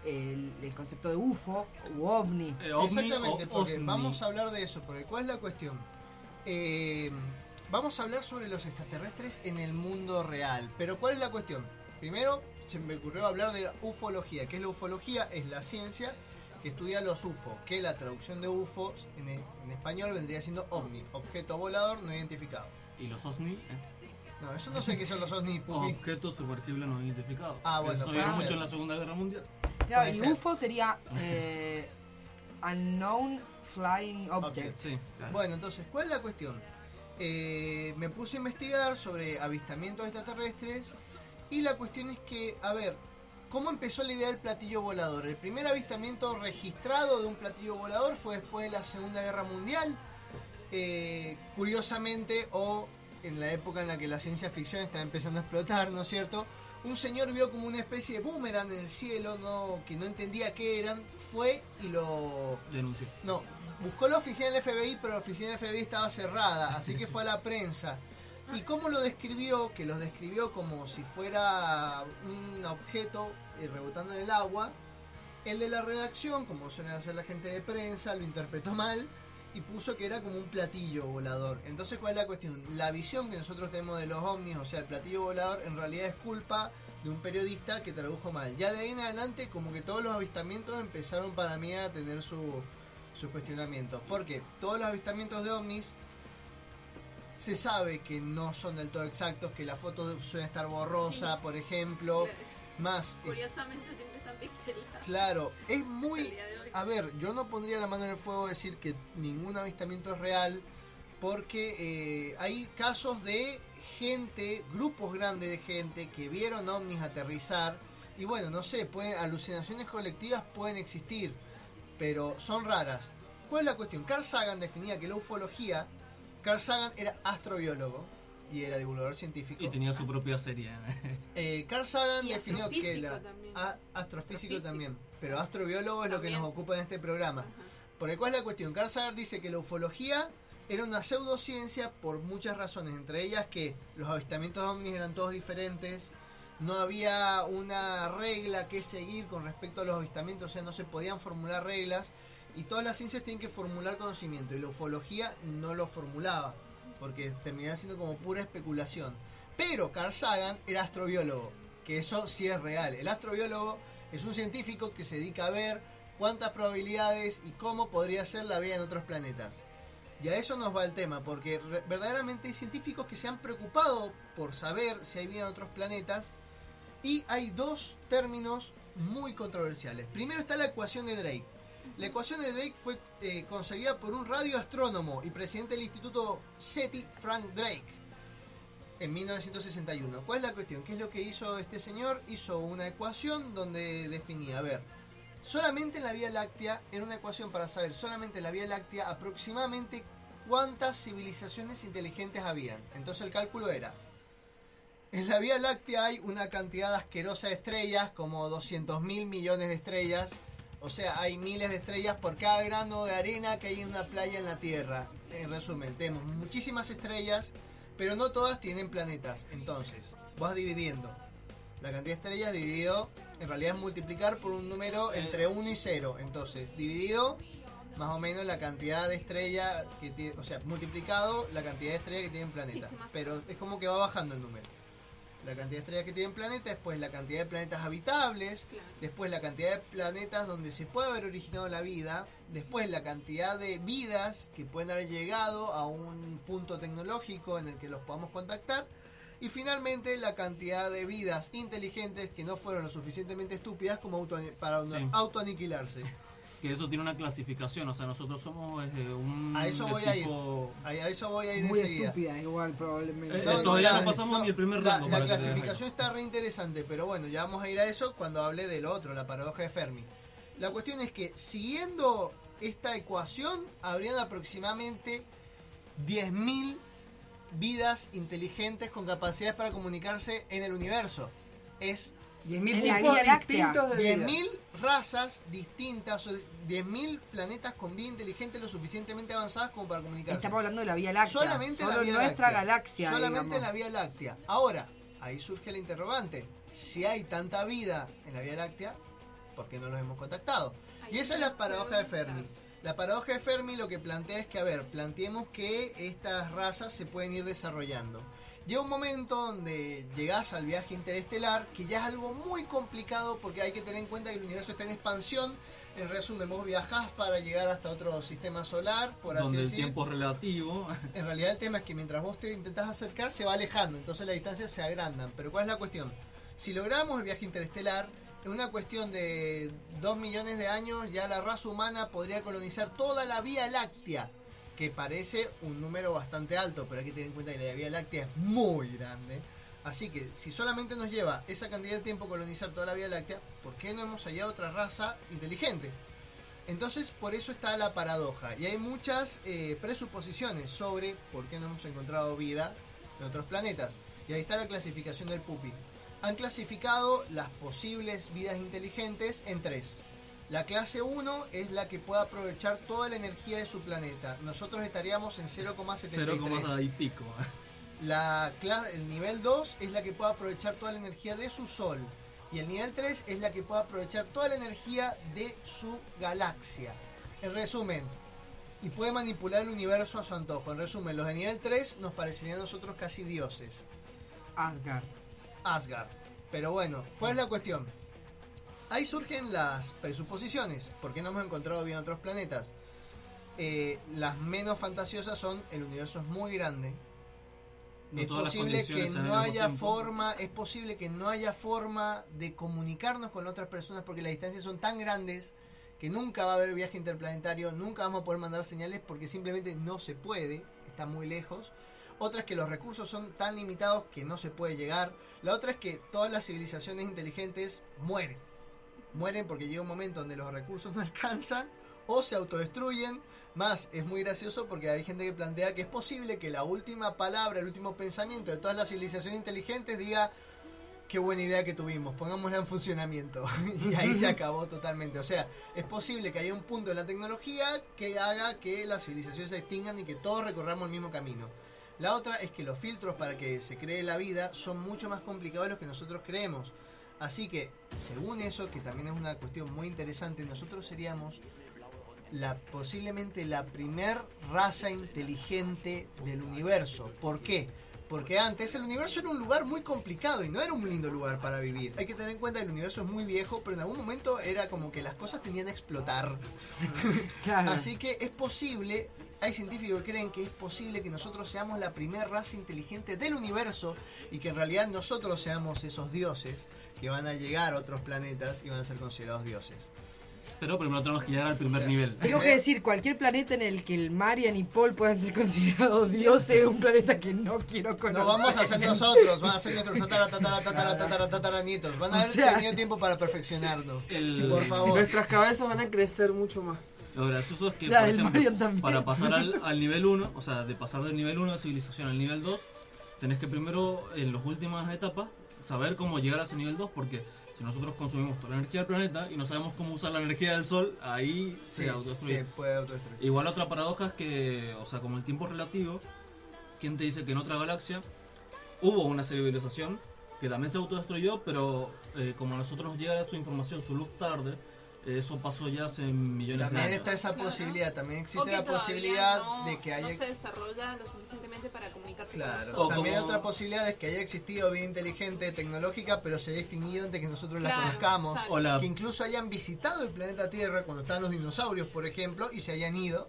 el, el concepto de UFO u OVNI. Eh, ovni Exactamente, o porque vamos a hablar de eso, porque ¿cuál es la cuestión? Eh, vamos a hablar sobre los extraterrestres en el mundo real, pero ¿cuál es la cuestión? Primero, se me ocurrió hablar de la ufología. ¿Qué es la ufología? Es la ciencia que estudia los UFO, que la traducción de UFO en, e- en español vendría siendo OVNI, objeto volador no identificado. ¿Y los OSNI? eh? No, eso no sé qué son los OVNI, Pupi. Objetos sumergibles no identificados. Ah, bueno, Eso se ser. mucho en la Segunda Guerra Mundial. Claro, y ser. UFO sería eh, Unknown Flying Object. Sí. Bueno, entonces, ¿cuál es la cuestión? Eh, me puse a investigar sobre avistamientos extraterrestres y la cuestión es que, a ver, ¿cómo empezó la idea del platillo volador? El primer avistamiento registrado de un platillo volador fue después de la Segunda Guerra Mundial eh, curiosamente, o en la época en la que la ciencia ficción estaba empezando a explotar, ¿no es cierto? Un señor vio como una especie de boomerang en el cielo, no, que no entendía qué eran, fue y lo... Denunció. No, buscó la oficina del FBI, pero la oficina del FBI estaba cerrada, así que fue a la prensa. ¿Y cómo lo describió? Que lo describió como si fuera un objeto eh, rebotando en el agua. El de la redacción, como suele hacer la gente de prensa, lo interpretó mal y puso que era como un platillo volador. Entonces, ¿cuál es la cuestión? La visión que nosotros tenemos de los ovnis, o sea, el platillo volador, en realidad es culpa de un periodista que tradujo mal. Ya de ahí en adelante, como que todos los avistamientos empezaron para mí a tener su, sus cuestionamientos. Porque todos los avistamientos de ovnis se sabe que no son del todo exactos, que la foto suele estar borrosa, por ejemplo. Más. Eh, Curiosamente siempre están pixeladas. Claro, es muy. A ver, yo no pondría la mano en el fuego decir que ningún avistamiento es real, porque eh, hay casos de gente, grupos grandes de gente que vieron ovnis aterrizar. Y bueno, no sé, pueden, alucinaciones colectivas pueden existir, pero son raras. ¿Cuál es la cuestión? Carl Sagan definía que la ufología Carl Sagan era astrobiólogo y era divulgador científico. Y tenía su propia serie. eh, Carl Sagan definió que la astrofísico, también, pero astrobiólogo es lo que nos ocupa en este programa. Por el cual la cuestión, Carl Sagan dice que la ufología era una pseudociencia por muchas razones, entre ellas que los avistamientos ovnis eran todos diferentes, no había una regla que seguir con respecto a los avistamientos, o sea, no se podían formular reglas y todas las ciencias tienen que formular conocimiento y la ufología no lo formulaba porque terminaba siendo como pura especulación. Pero Carl Sagan era astrobiólogo, que eso sí es real. El astrobiólogo es un científico que se dedica a ver cuántas probabilidades y cómo podría ser la vida en otros planetas. Y a eso nos va el tema, porque verdaderamente hay científicos que se han preocupado por saber si hay vida en otros planetas y hay dos términos muy controversiales. Primero está la ecuación de Drake la ecuación de Drake fue eh, concebida por un radioastrónomo y presidente del Instituto SETI, Frank Drake, en 1961. ¿Cuál es la cuestión? ¿Qué es lo que hizo este señor? Hizo una ecuación donde definía, a ver, solamente en la Vía Láctea, era una ecuación para saber solamente en la Vía Láctea aproximadamente cuántas civilizaciones inteligentes habían. Entonces el cálculo era, en la Vía Láctea hay una cantidad asquerosa de estrellas, como 200 mil millones de estrellas, o sea, hay miles de estrellas por cada grano de arena que hay en una playa en la Tierra. En resumen, tenemos muchísimas estrellas, pero no todas tienen planetas. Entonces, vas dividiendo. La cantidad de estrellas dividido, en realidad es multiplicar por un número entre 1 y 0. Entonces, dividido más o menos la cantidad de estrellas que tiene, o sea, multiplicado la cantidad de estrellas que tienen planetas. pero es como que va bajando el número la cantidad de estrellas que tienen planetas, después la cantidad de planetas habitables, después la cantidad de planetas donde se puede haber originado la vida, después la cantidad de vidas que pueden haber llegado a un punto tecnológico en el que los podamos contactar, y finalmente la cantidad de vidas inteligentes que no fueron lo suficientemente estúpidas como para autoaniquilarse que eso tiene una clasificación, o sea, nosotros somos eh, un a eso voy a ir, a, eso voy a ir muy enseguida. estúpida igual probablemente. Eh, todavía no, pasamos ni el primer rango. La, clasificación está re interesante, pero bueno, ya vamos a ir a eso cuando hable del otro, la paradoja de Fermi. La cuestión es que siguiendo esta ecuación habrían aproximadamente 10.000 vidas inteligentes con capacidades para comunicarse en el universo. Es 10.000 razas distintas, o 10.000 planetas con vida inteligente lo suficientemente avanzadas como para comunicarse. Estamos hablando de la Vía Láctea. Solamente la Vía nuestra galaxia. Solamente la Vía Láctea. Ahora, ahí surge el interrogante. Si hay tanta vida en la Vía Láctea, ¿por qué no los hemos contactado? Y esa es la paradoja de Fermi. La paradoja de Fermi lo que plantea es que, a ver, planteemos que estas razas se pueden ir desarrollando. Llega un momento donde llegas al viaje interestelar, que ya es algo muy complicado porque hay que tener en cuenta que el universo está en expansión. En resumen, vos viajás para llegar hasta otro sistema solar, por así donde decir. el tiempo relativo. En realidad el tema es que mientras vos te intentás acercar, se va alejando, entonces las distancias se agrandan. Pero ¿cuál es la cuestión? Si logramos el viaje interestelar, en una cuestión de dos millones de años, ya la raza humana podría colonizar toda la Vía Láctea que parece un número bastante alto, pero hay que tener en cuenta que la Vía Láctea es muy grande. Así que si solamente nos lleva esa cantidad de tiempo colonizar toda la Vía Láctea, ¿por qué no hemos hallado otra raza inteligente? Entonces, por eso está la paradoja. Y hay muchas eh, presuposiciones sobre por qué no hemos encontrado vida en otros planetas. Y ahí está la clasificación del PUPI. Han clasificado las posibles vidas inteligentes en tres. La clase 1 es la que puede aprovechar toda la energía de su planeta. Nosotros estaríamos en 0,73. 0, y pico. La el nivel 2 es la que puede aprovechar toda la energía de su Sol. Y el nivel 3 es la que puede aprovechar toda la energía de su galaxia. En resumen, y puede manipular el universo a su antojo. En resumen, los de nivel 3 nos parecerían a nosotros casi dioses. Asgard. Asgard. Pero bueno, ¿cuál es la cuestión? Ahí surgen las presuposiciones. ¿Por qué no hemos encontrado bien otros planetas? Eh, las menos fantasiosas son el universo es muy grande, es posible que no haya forma, es posible que no haya forma de comunicarnos con otras personas porque las distancias son tan grandes que nunca va a haber viaje interplanetario, nunca vamos a poder mandar señales porque simplemente no se puede, está muy lejos. Otra es que los recursos son tan limitados que no se puede llegar. La otra es que todas las civilizaciones inteligentes mueren. Mueren porque llega un momento donde los recursos no alcanzan o se autodestruyen más, es muy gracioso porque hay gente que plantea que es posible que la última palabra, el último pensamiento de todas las civilizaciones inteligentes diga, qué buena idea que tuvimos, pongámosla en funcionamiento. y ahí se acabó totalmente. O sea, es posible que haya un punto en la tecnología que haga que las civilizaciones se extingan y que todos recorramos el mismo camino. La otra es que los filtros para que se cree la vida son mucho más complicados de los que nosotros creemos. Así que, según eso, que también es una cuestión muy interesante, nosotros seríamos la, posiblemente la primer raza inteligente del universo. ¿Por qué? Porque antes el universo era un lugar muy complicado y no era un lindo lugar para vivir. Hay que tener en cuenta que el universo es muy viejo, pero en algún momento era como que las cosas tenían que explotar. Así que es posible, hay científicos que creen que es posible que nosotros seamos la primera raza inteligente del universo y que en realidad nosotros seamos esos dioses que van a llegar a otros planetas y van a ser considerados dioses. Pero primero tenemos que llegar al primer nivel. Tengo que decir, cualquier planeta en el que el Marian y Paul puedan ser considerados dioses es un planeta que no quiero conocer. No vamos a ser nosotros, van a ser nuestros tatara, tatara, tatara, tatara, tatara, nietos. Van a haber tenido tiempo para perfeccionarlo. Por favor. Nuestras cabezas van a crecer mucho más. Lo gracioso es que, por ejemplo, para pasar al, al nivel 1, o sea, de pasar del nivel 1 de civilización al nivel 2, tenés que primero, en las últimas etapas, saber cómo llegar a ese nivel 2, porque si nosotros consumimos toda la energía del planeta y no sabemos cómo usar la energía del sol, ahí se autodestruye. puede autodestruir. Igual otra paradoja es que, o sea, como el tiempo relativo, ¿quién te dice que en otra galaxia hubo una civilización que también se autodestruyó, pero eh, como a nosotros nos llega su información, su luz tarde, eso pasó ya hace millones también de años. está esa posibilidad, también existe la posibilidad de que haya... No se desarrolla lo suficientemente para comunicarse claro. con También otra posibilidad es que haya existido vida inteligente, tecnológica, pero se haya extinguido antes que nosotros la conozcamos. Que incluso hayan visitado el planeta Tierra cuando estaban los dinosaurios, por ejemplo, y se hayan ido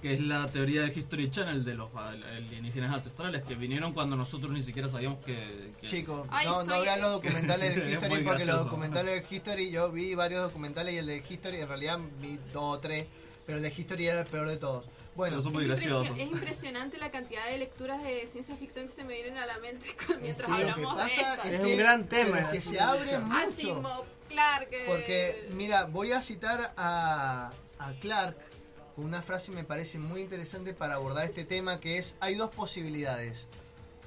que es la teoría del History Channel de los alienígenas ancestrales que vinieron cuando nosotros ni siquiera sabíamos que... Chicos, no, no vean los documentales del History porque los documentales del History, yo vi varios documentales y el de History en realidad vi dos o tres, pero el de History era el peor de todos. Bueno, es, impresionante la cantidad de lecturas de ciencia ficción que se me vienen a la mente mientras hablamos de esto. Es, un gran tema. que se abre mucho. Clark. Porque, mira, voy a citar a, a Clark una frase me parece muy interesante para abordar este tema que es hay dos posibilidades.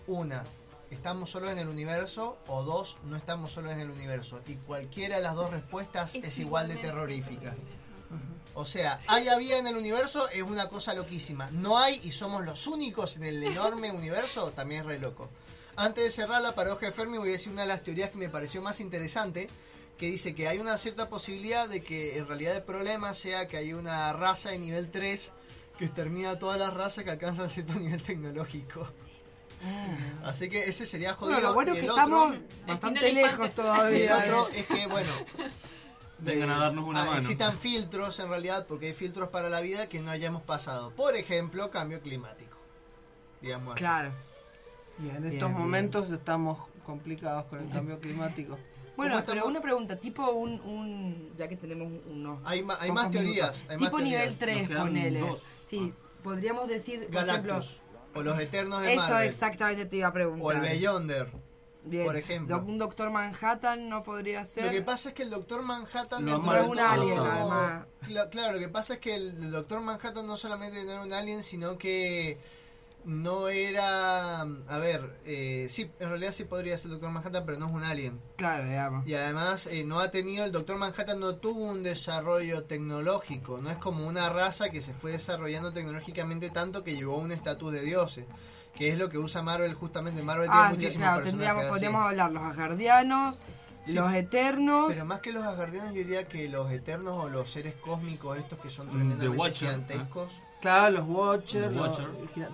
Una, estamos solos en el universo o dos, no estamos solos en el universo. Y cualquiera de las dos respuestas es, igual de terrorífica. O sea, hay vida en el universo es una cosa loquísima. No hay y somos los únicos en el enorme universo, también es re loco. Antes de cerrar la paradoja de Fermi voy a decir una de las teorías que me pareció más interesante, que dice que hay una cierta posibilidad de que en realidad el problema sea que hay una raza de nivel 3 que extermina todas las razas que alcanzan cierto nivel tecnológico. Ah. Así que ese sería jodido. lo bueno es que estamos bastante lejos todavía. el otro es que, bueno, vengan a darnos una ah, mano. Existan filtros en realidad, porque hay filtros para la vida que no hayamos pasado. Por ejemplo, cambio climático. Digamos Claro. Y en estos momentos estamos complicados con el cambio climático. Bueno, pero una pregunta, tipo un, un ya que tenemos unos... Hay, hay más teorías. tipo nivel 3, ponele. Sí, podríamos decir, por ejemplo... O los Eternos de Eso exactamente te iba a preguntar. O el Beyonder. Bien. Por ejemplo. un Doctor Manhattan no podría ser. Lo que pasa es que el Doctor Manhattan no es un alien, además. Claro, lo que pasa es que el Doctor Manhattan no solamente no era un alien, sino que no era. A ver, eh, sí, en realidad sí podría ser el Doctor Manhattan, pero no es un alien. Claro, digamos. Y además eh, no ha tenido. El Doctor Manhattan no tuvo un desarrollo tecnológico. No es como una raza que se fue desarrollando tecnológicamente tanto que llegó a un estatus de dioses. Que es lo que usa Marvel justamente. Marvel ah, tiene sí, claro, tendríamos, podríamos hablar los asgardianos. los eternos. Pero más que los asgardianos, yo diría que los eternos o los seres cósmicos, estos que son mm, tremendamente gigantescos. Claro, los Watchers,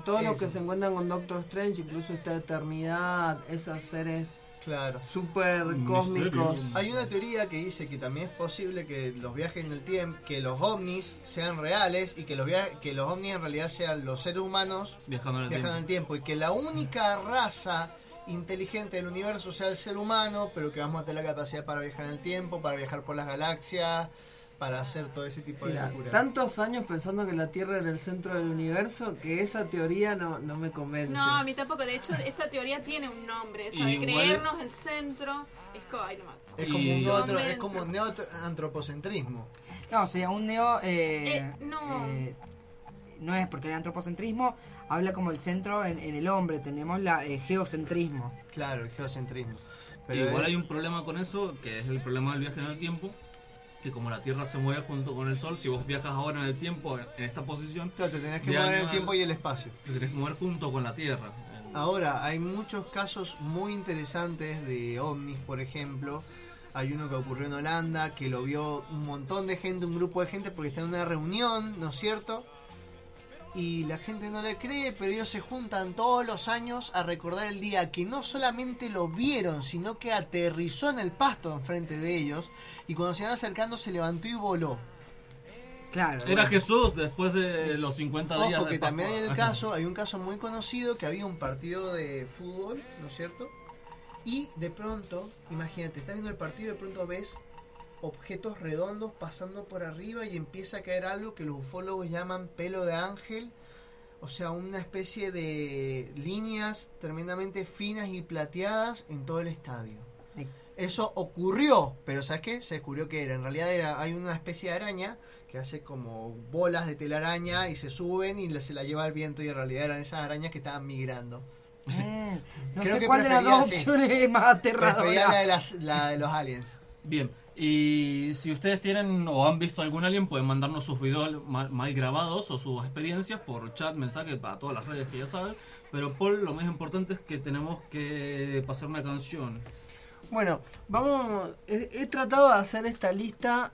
todos los que se encuentran con Doctor Strange, incluso esta eternidad, esos seres claro. super cósmicos. Hay una teoría que dice que también es posible que los viajes en el tiempo, que los ovnis sean reales y que los que los ovnis en realidad sean los seres humanos viajando en el, tiempo. y que la única raza inteligente del universo sea el ser humano, pero que vamos a tener la capacidad para viajar en el tiempo, para viajar por las galaxias para hacer todo ese tipo de locura. Tantos años pensando que la Tierra era el centro del universo que esa teoría no, no me convence. No, a mí tampoco. De hecho, esa teoría tiene un nombre. O de creernos el centro. Es como, es como un otro, es como neoantropocentrismo. No, o sea, un neo. Eh, eh, no. Eh, no es porque el antropocentrismo habla como el centro en, el hombre. Tenemos la geocentrismo. Claro, el geocentrismo. Pero igual hay un problema con eso, que es el problema del viaje en el tiempo que como la Tierra se mueve junto con el Sol, si vos viajas ahora en el tiempo, en esta posición... Claro, te tenés que mover en el tiempo y el espacio. Te tenés que mover junto con la Tierra. Ahora, hay muchos casos muy interesantes de ovnis, por ejemplo. Hay uno que ocurrió en Holanda, que lo vio un montón de gente, un grupo de gente, porque está en una reunión, ¿no es cierto? Y la gente no le cree, pero ellos se juntan todos los años a recordar el día que no solamente lo vieron, sino que aterrizó en el pasto enfrente de ellos y cuando se iban acercando se levantó y voló. Claro. Era Jesús después de los 50 días. Ojo, que también hay el caso, hay un caso muy conocido que había un partido de fútbol, ¿no es cierto? Y de pronto, imagínate, estás viendo el partido y de pronto ves objetos redondos pasando por arriba y empieza a caer algo que los ufólogos llaman pelo de ángel, o sea, una especie de líneas tremendamente finas y plateadas en todo el estadio. Eso ocurrió, pero ¿sabes qué? Se descubrió que era. En realidad era, hay una especie de araña que hace como bolas de telaraña y se suben y se la lleva el viento y en realidad eran esas arañas que estaban migrando. Mm, no sé cuál de las dos opciones más aterradora. La de, la de los aliens. Bien, y si ustedes tienen o han visto algún alien, pueden mandarnos sus videos mal, grabados o sus experiencias por chat, mensaje para todas las redes que ya saben. Pero Paul, lo más importante es que tenemos que pasar una canción. Bueno, vamos. He, tratado de hacer esta lista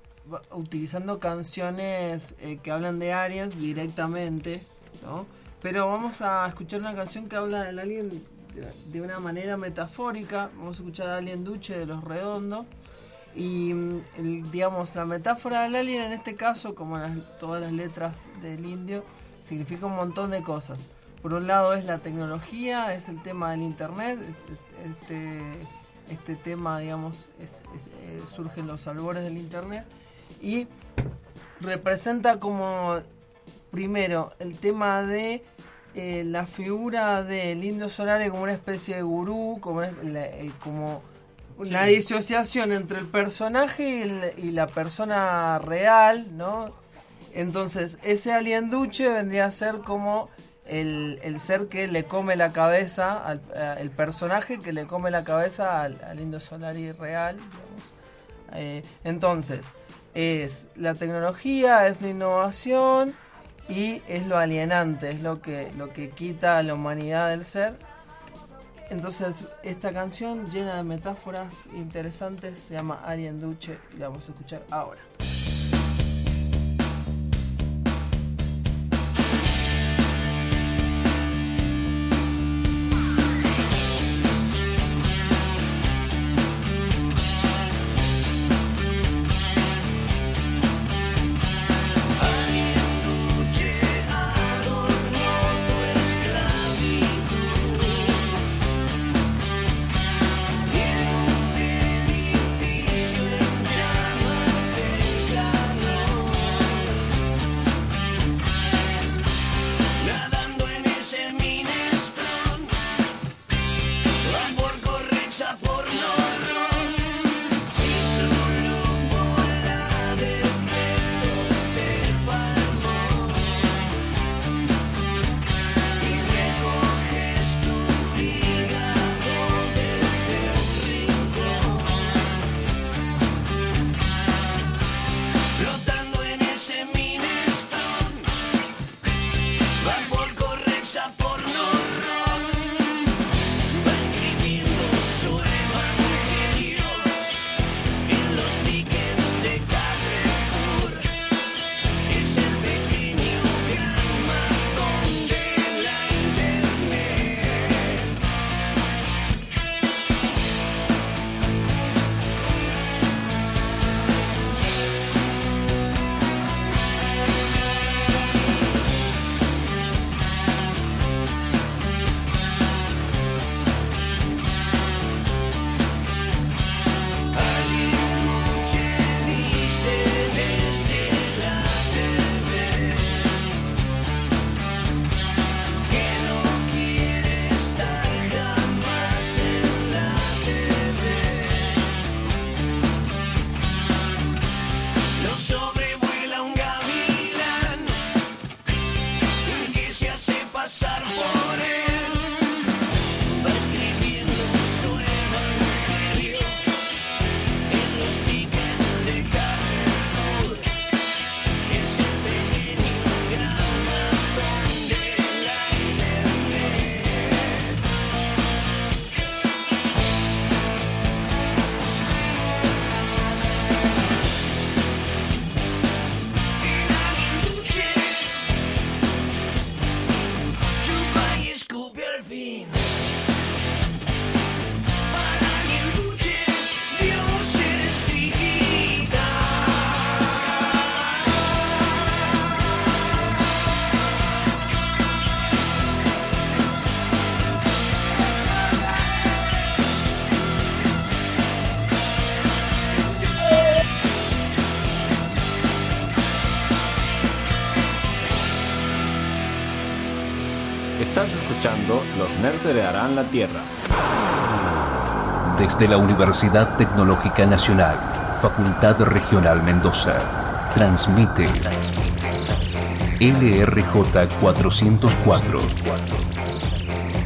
utilizando canciones eh, que hablan de aliens directamente, ¿no? Pero vamos a escuchar una canción que habla del alien de, de una manera metafórica. Vamos a escuchar a Alien Duche de Los Redondos. Y mm, digamos, la metáfora del alien en este caso, como todas las letras del indio, significa un montón de cosas. Por un lado es la tecnología, es el tema del internet, este, este tema, digamos, es, eh, surge en los albores del internet y representa como, primero, el tema de eh, la figura del indio solar como una especie de gurú, como, eh, como la disociación entre el personaje y, la persona real, ¿no? Entonces, ese alien duche vendría a ser como el, ser que le come la cabeza, al, eh, el personaje que le come la cabeza al, al Indio Solari real, eh, entonces, es la tecnología, es la innovación y es lo alienante, es lo que, lo que quita a la humanidad del ser entonces, esta canción llena de metáforas interesantes se llama Alien Duche y la vamos a escuchar ahora. Estás escuchando Los Nerds heredarán la Tierra. Desde la Universidad Tecnológica Nacional, Facultad Regional Mendoza, transmite LRJ 404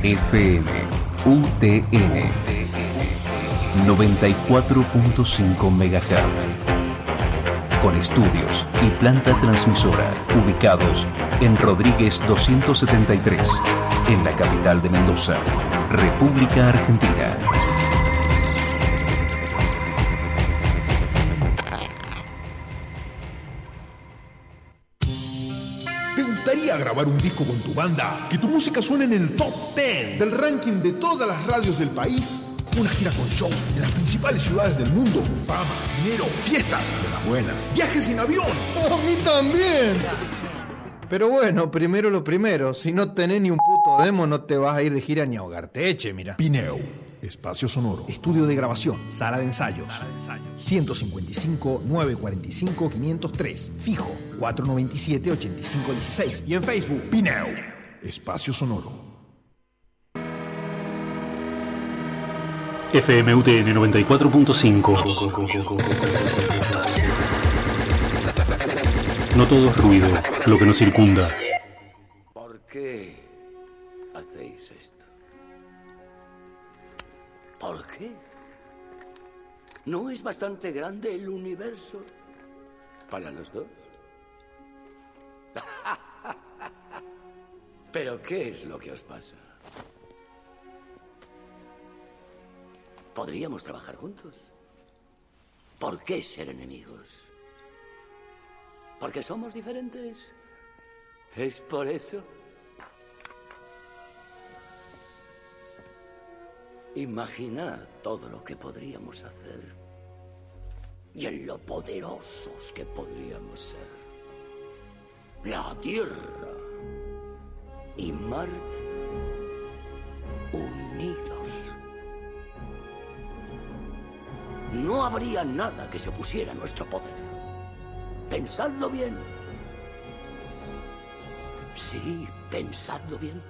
FM UTN 94.5 MHz con estudios y planta transmisora ubicados en Rodríguez 273, en la capital de Mendoza, República Argentina. ¿Te gustaría grabar un disco con tu banda? Que tu música suene en el top 10 del ranking de todas las radios del país. Una gira con shows en las principales ciudades del mundo. Fama, dinero, fiestas de las buenas. Viajes en avión. A mí también. Pero bueno, primero lo primero. Si no tenés ni un puto demo, no te vas a ir de gira ni a ahogarte. Eche, mira. Pineo. Espacio sonoro. Estudio de grabación. Sala de ensayos. 155 945 503. Fijo. 497 8516. Y en Facebook. Pineo. Espacio sonoro. FMUTN 94.5. No todo es ruido, lo que nos circunda. ¿Por qué hacéis esto? ¿Por qué? ¿No es bastante grande el universo para los dos? ¿Pero qué es lo que os pasa? Podríamos trabajar juntos. ¿Por qué ser enemigos? ¿Porque somos diferentes? ¿Es por eso? Imaginad todo lo que podríamos hacer y en lo poderosos que podríamos ser. La Tierra y Marte unidos. No habría nada que se opusiera a nuestro poder. Pensadlo bien. Sí, pensadlo bien.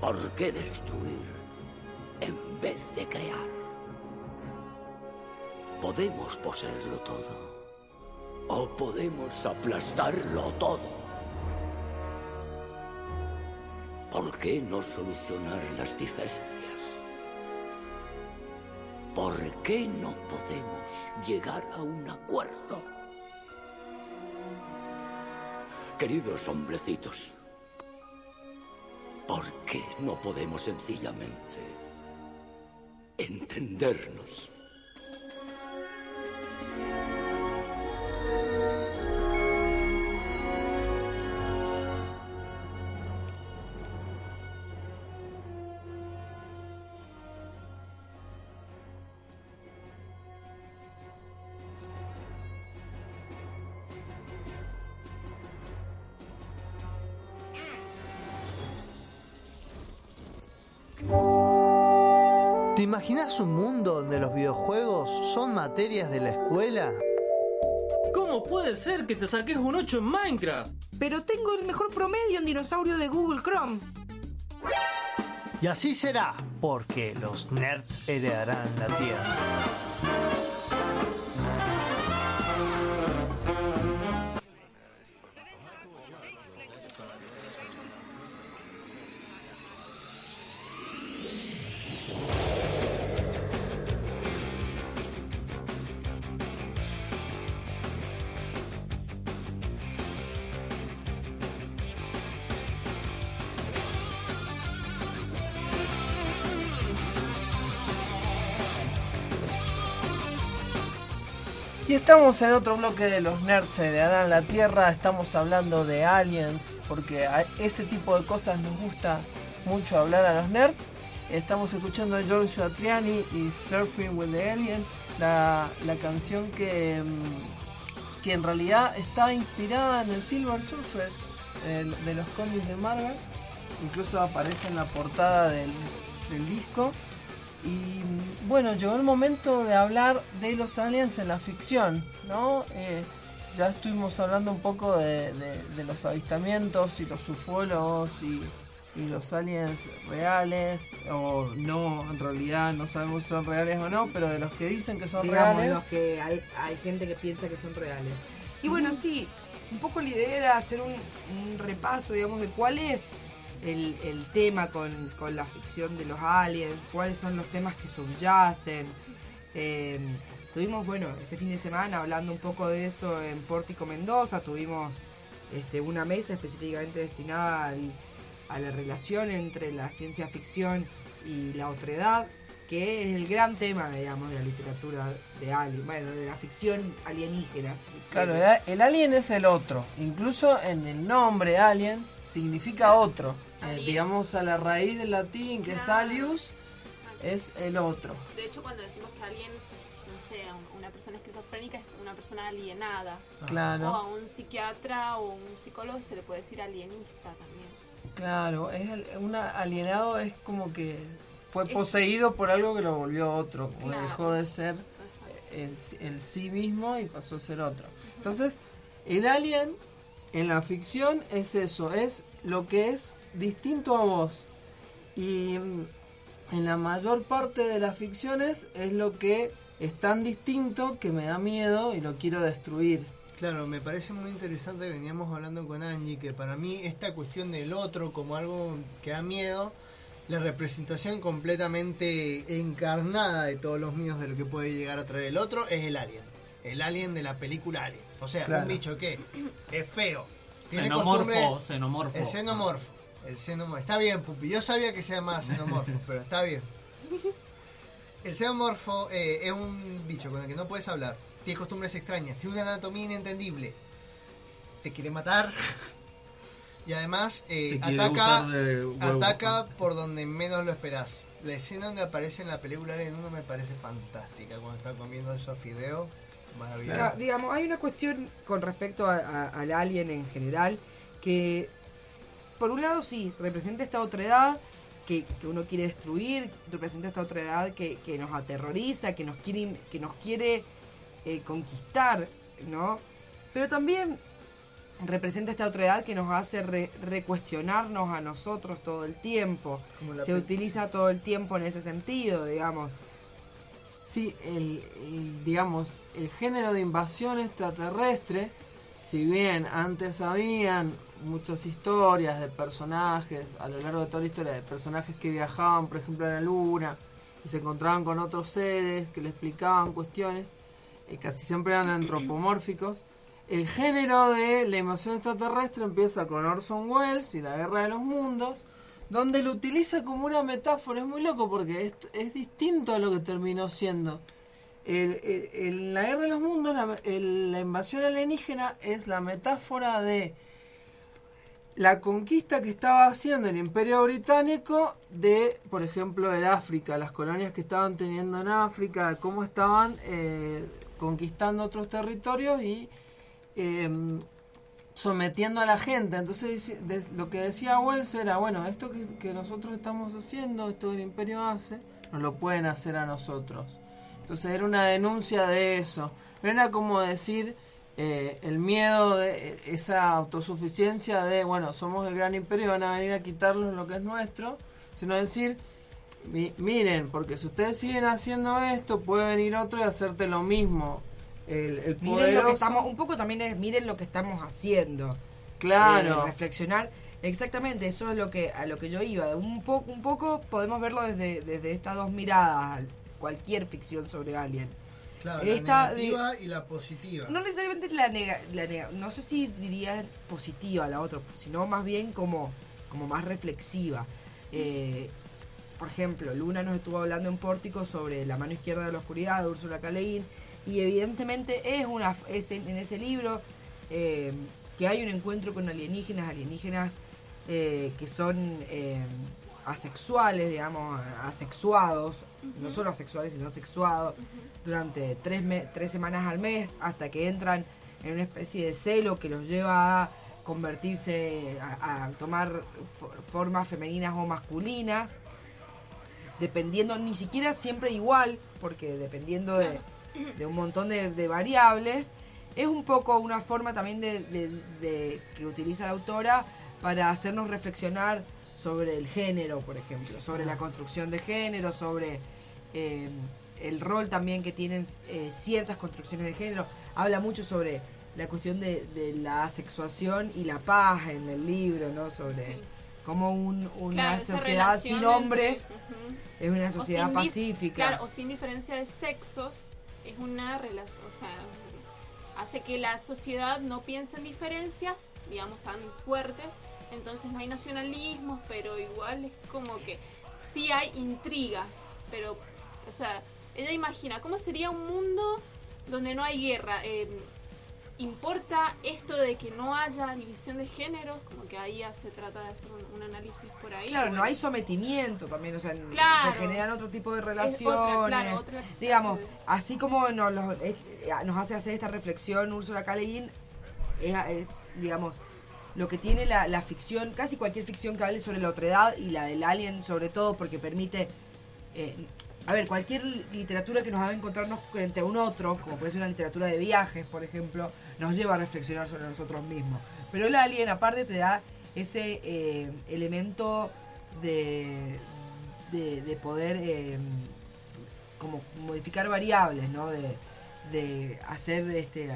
¿Por qué destruir en vez de crear? Podemos poseerlo todo. O podemos aplastarlo todo. ¿Por qué no solucionar las diferencias? ¿Por qué no podemos llegar a un acuerdo? Queridos hombrecitos, ¿por qué no podemos sencillamente entendernos? ¿Te imaginas un mundo donde los videojuegos son materias de la escuela? ¿Cómo puede ser que te saques un 8 en Minecraft? Pero tengo el mejor promedio en dinosaurio de Google Chrome. Y así será, porque los nerds heredarán la Tierra. Estamos en otro bloque de los nerds se heredarán la Tierra. Estamos hablando de aliens, porque a ese tipo de cosas nos gusta mucho hablar a los nerds. Estamos escuchando a Giorgio Atriani y Surfing with the Alien, la, canción que, mm, que en realidad está inspirada en el Silver Surfer el- de los cómics de Marvel. Incluso aparece en la portada del disco. Y bueno, llegó el momento de hablar de los aliens en la ficción, ¿no? Eh, ya estuvimos hablando un poco de, los avistamientos y los ufólogos y, los aliens reales o no, en realidad no sabemos si son reales o no, pero de los que dicen que son reales. Los que hay, hay gente que piensa que son reales. Y bueno, sí, un poco la idea era hacer un, repaso, digamos, de cuál es el, tema con, la ficción de los aliens, cuáles son los temas que subyacen. Eh, Tuvimos, bueno, este fin de semana hablando un poco de eso en Pórtico Mendoza, tuvimos este, una mesa específicamente destinada a la relación entre la ciencia ficción y la otredad, que es el gran tema, digamos, de la literatura de alien, bueno, de la ficción alienígena. Claro, el alien es el otro, incluso en el nombre alien significa otro. Eh, digamos a la raíz del latín que es alius, es el otro. De hecho, cuando decimos que alien una persona esquizofrénica es una persona alienada. Claro. O a un psiquiatra o un psicólogo se le puede decir alienista también. Claro, es un alienado es como que fue poseído por algo que lo volvió otro, o dejó de ser el, el, sí mismo y pasó a ser otro. Entonces, el alien en la ficción es eso, es lo que es distinto a vos. Y en la mayor parte de las ficciones es lo que es tan distinto que me da miedo y lo quiero destruir. Claro, me parece muy interesante, veníamos hablando con Angie, que para mí esta cuestión del otro como algo que da miedo, la representación completamente encarnada de todos los miedos de lo que puede llegar a traer el otro es el alien. El alien de la película Alien. O sea, un bicho que es feo. Tiene xenomorfo, xenomorfo. El xenomorfo. El xenomorfo. Está bien, Pupi. Yo sabía que se llamaba xenomorfo, pero está bien. El xenomorfo eh, es un bicho con el que no puedes hablar. Tiene costumbres extrañas, tiene una anatomía inentendible. Te quiere matar. Y además eh, ataca, ataca por donde menos lo esperás. La escena donde aparece en la película Alien 1 me parece fantástica. Cuando está comiendo esos fideos, maravilloso. digamos, hay una cuestión con respecto al alien en general que, por un lado, sí, representa esta otra edad que, uno quiere destruir, representa esta otra edad que, nos aterroriza, que nos quiere, que nos quiere eh, conquistar, ¿no? Pero también representa esta otra edad que nos hace recuestionarnos a nosotros todo el tiempo. Se utiliza todo el tiempo en ese sentido, digamos. Sí, el, digamos, el género de invasión extraterrestre, si bien antes habían muchas historias de personajes, a lo largo de toda la historia, de personajes que viajaban, por ejemplo, a la luna y se encontraban con otros seres que le explicaban cuestiones, y casi siempre eran antropomórficos. El género de la invasión extraterrestre empieza con Orson Welles y la Guerra de los Mundos, donde lo utiliza como una metáfora. Es muy loco porque es, es distinto a lo que terminó siendo. En la Guerra de los Mundos, la invasión alienígena es la metáfora de la conquista que estaba haciendo el Imperio Británico de, por ejemplo, el África, las colonias que estaban teniendo en África, cómo estaban eh, conquistando otros territorios y em, sometiendo a la gente. Entonces lo que decía Wells era, bueno, esto que, nosotros estamos haciendo, esto que el imperio hace, nos lo pueden hacer a nosotros. Entonces era una denuncia de eso. Era como decir eh, el miedo de esa autosuficiencia de, bueno, somos el gran imperio, van a venir a quitarnos lo que es nuestro, sino decir, miren, porque si ustedes siguen haciendo esto, puede venir otro y hacerte lo mismo. El, miren lo que estamos, un poco también es, miren lo que estamos haciendo. Claro. Eh, reflexionar. Exactamente, eso es lo que a lo que yo iba. Un poco, un poco podemos verlo desde, desde estas dos miradas, cualquier ficción sobre alguien Claro, la negativa y la positiva. No necesariamente la negativa, no sé si diría positiva la otra, sino más bien como, como más reflexiva. Eh, por ejemplo, Luna nos estuvo hablando en Pórtico sobre La mano izquierda de la oscuridad de Úrsula K. y evidentemente es una es en, ese libro eh, que hay un encuentro con alienígenas, alienígenas eh, que son asexuales, digamos, asexuados, no solo asexuales, sino asexuados, durante tres, tres semanas al mes, hasta que entran en una especie de celo que los lleva a convertirse, a, tomar formas femeninas o masculinas, dependiendo, ni siquiera siempre igual, porque dependiendo de, un montón de, variables, es un poco una forma también de, que utiliza la autora para hacernos reflexionar sobre el género, por ejemplo, sobre la construcción de género, sobre eh, el rol también que tienen eh, ciertas construcciones de género. Habla mucho sobre la cuestión de, la sexuación y la paz en el libro, ¿no? Sobre cómo una sociedad sin hombres es una sociedad pacífica. Claro, o sin diferencia de sexos, es una relación, o sea, hace que la sociedad no piense en diferencias, digamos, tan fuertes, entonces no hay nacionalismos, pero igual es como que sí hay intrigas, pero, o sea, ella imagina cómo sería un mundo donde no hay guerra. Eh, ¿Importa esto de que no haya división de géneros? Como que ahí ya se trata de hacer un, análisis por ahí. Claro, no hay sometimiento también, o sea, se generan otro tipo de relaciones. Digamos, así como nos, eh, nos hace hacer esta reflexión Úrsula K. es, digamos, lo que tiene la, la, ficción, casi cualquier ficción que hable sobre la otredad y la del alien sobre todo, porque permite... Eh, a ver, cualquier literatura que nos haga encontrarnos frente a un otro, como puede ser una literatura de viajes, por ejemplo, nos lleva a reflexionar sobre nosotros mismos. Pero el alien, aparte, te da ese eh, elemento de, de, poder eh, como modificar variables, ¿no? De, de hacer este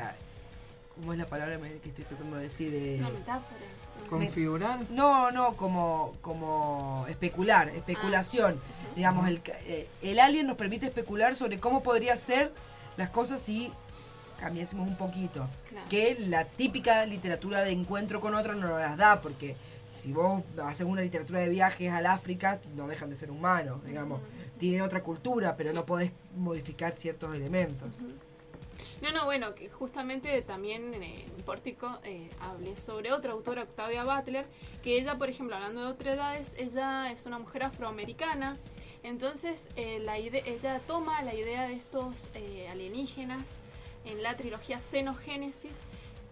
¿cómo es la palabra que estoy tratando de decir? De, Una metáfora. ¿Configurar? No, no, como, como especular, especulación. Ah. Digamos, el, eh, el alien nos permite especular sobre cómo podría ser las cosas si cambiásemos un poquito. Que la típica literatura de encuentro con otro no nos las da, porque si vos haces una literatura de viajes al África, no dejan de ser humanos, digamos. Tienen otra cultura, pero no podés modificar ciertos elementos. No, no, bueno, que justamente también en Pórtico eh, hablé sobre otra autora, Octavia Butler, que ella, por ejemplo, hablando de otras edades, ella es una mujer afroamericana, entonces eh, la ella toma la idea de estos eh, alienígenas en la trilogía Xenogénesis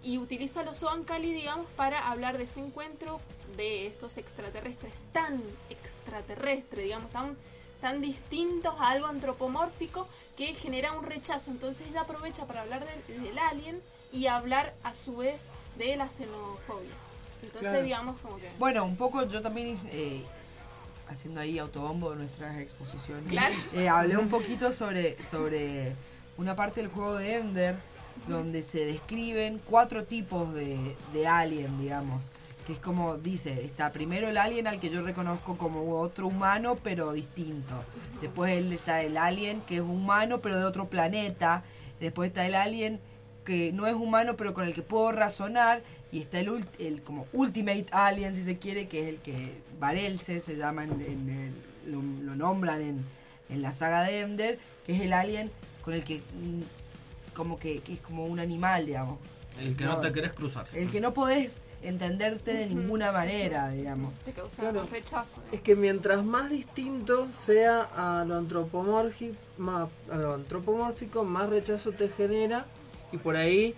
y utiliza los Oankali, digamos, para hablar de ese encuentro de estos extraterrestres tan extraterrestres, digamos, tan tan distintos a algo antropomórfico que genera un rechazo. Entonces ella aprovecha para hablar del, alien y hablar a su vez de la xenofobia. Entonces digamos como que... Bueno, un poco yo también... Eh, haciendo ahí autobombo de nuestras exposiciones. Eh, hablé un poquito sobre, sobre una parte del juego de Ender donde se describen cuatro tipos de, de alien, digamos que es como dice, está primero el alien al que yo reconozco como otro humano pero distinto. Después está el alien que es humano pero de otro planeta. Después está el alien que no es humano pero con el que puedo razonar. Y está el, el como Ultimate Alien si se quiere, que es el que Varelse se llama, en, lo, nombran en, en, la saga de Ender, que es el alien con el que mm, como que, es como un animal, digamos. El que no, te querés cruzar. El que no podés entenderte de ninguna manera, digamos. Te causa rechazo. Es que mientras más distinto sea a lo, antropomórfico, más, a lo antropomórfico, más rechazo te genera y por ahí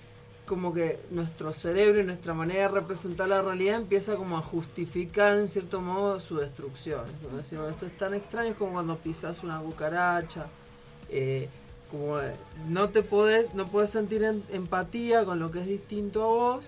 como que nuestro cerebro y nuestra manera de representar la realidad empieza como a justificar en cierto modo su destrucción. Decimos, esto es tan extraño como cuando pisas una cucaracha. Eh, como no te podés, no puedes sentir empatía con lo que es distinto a vos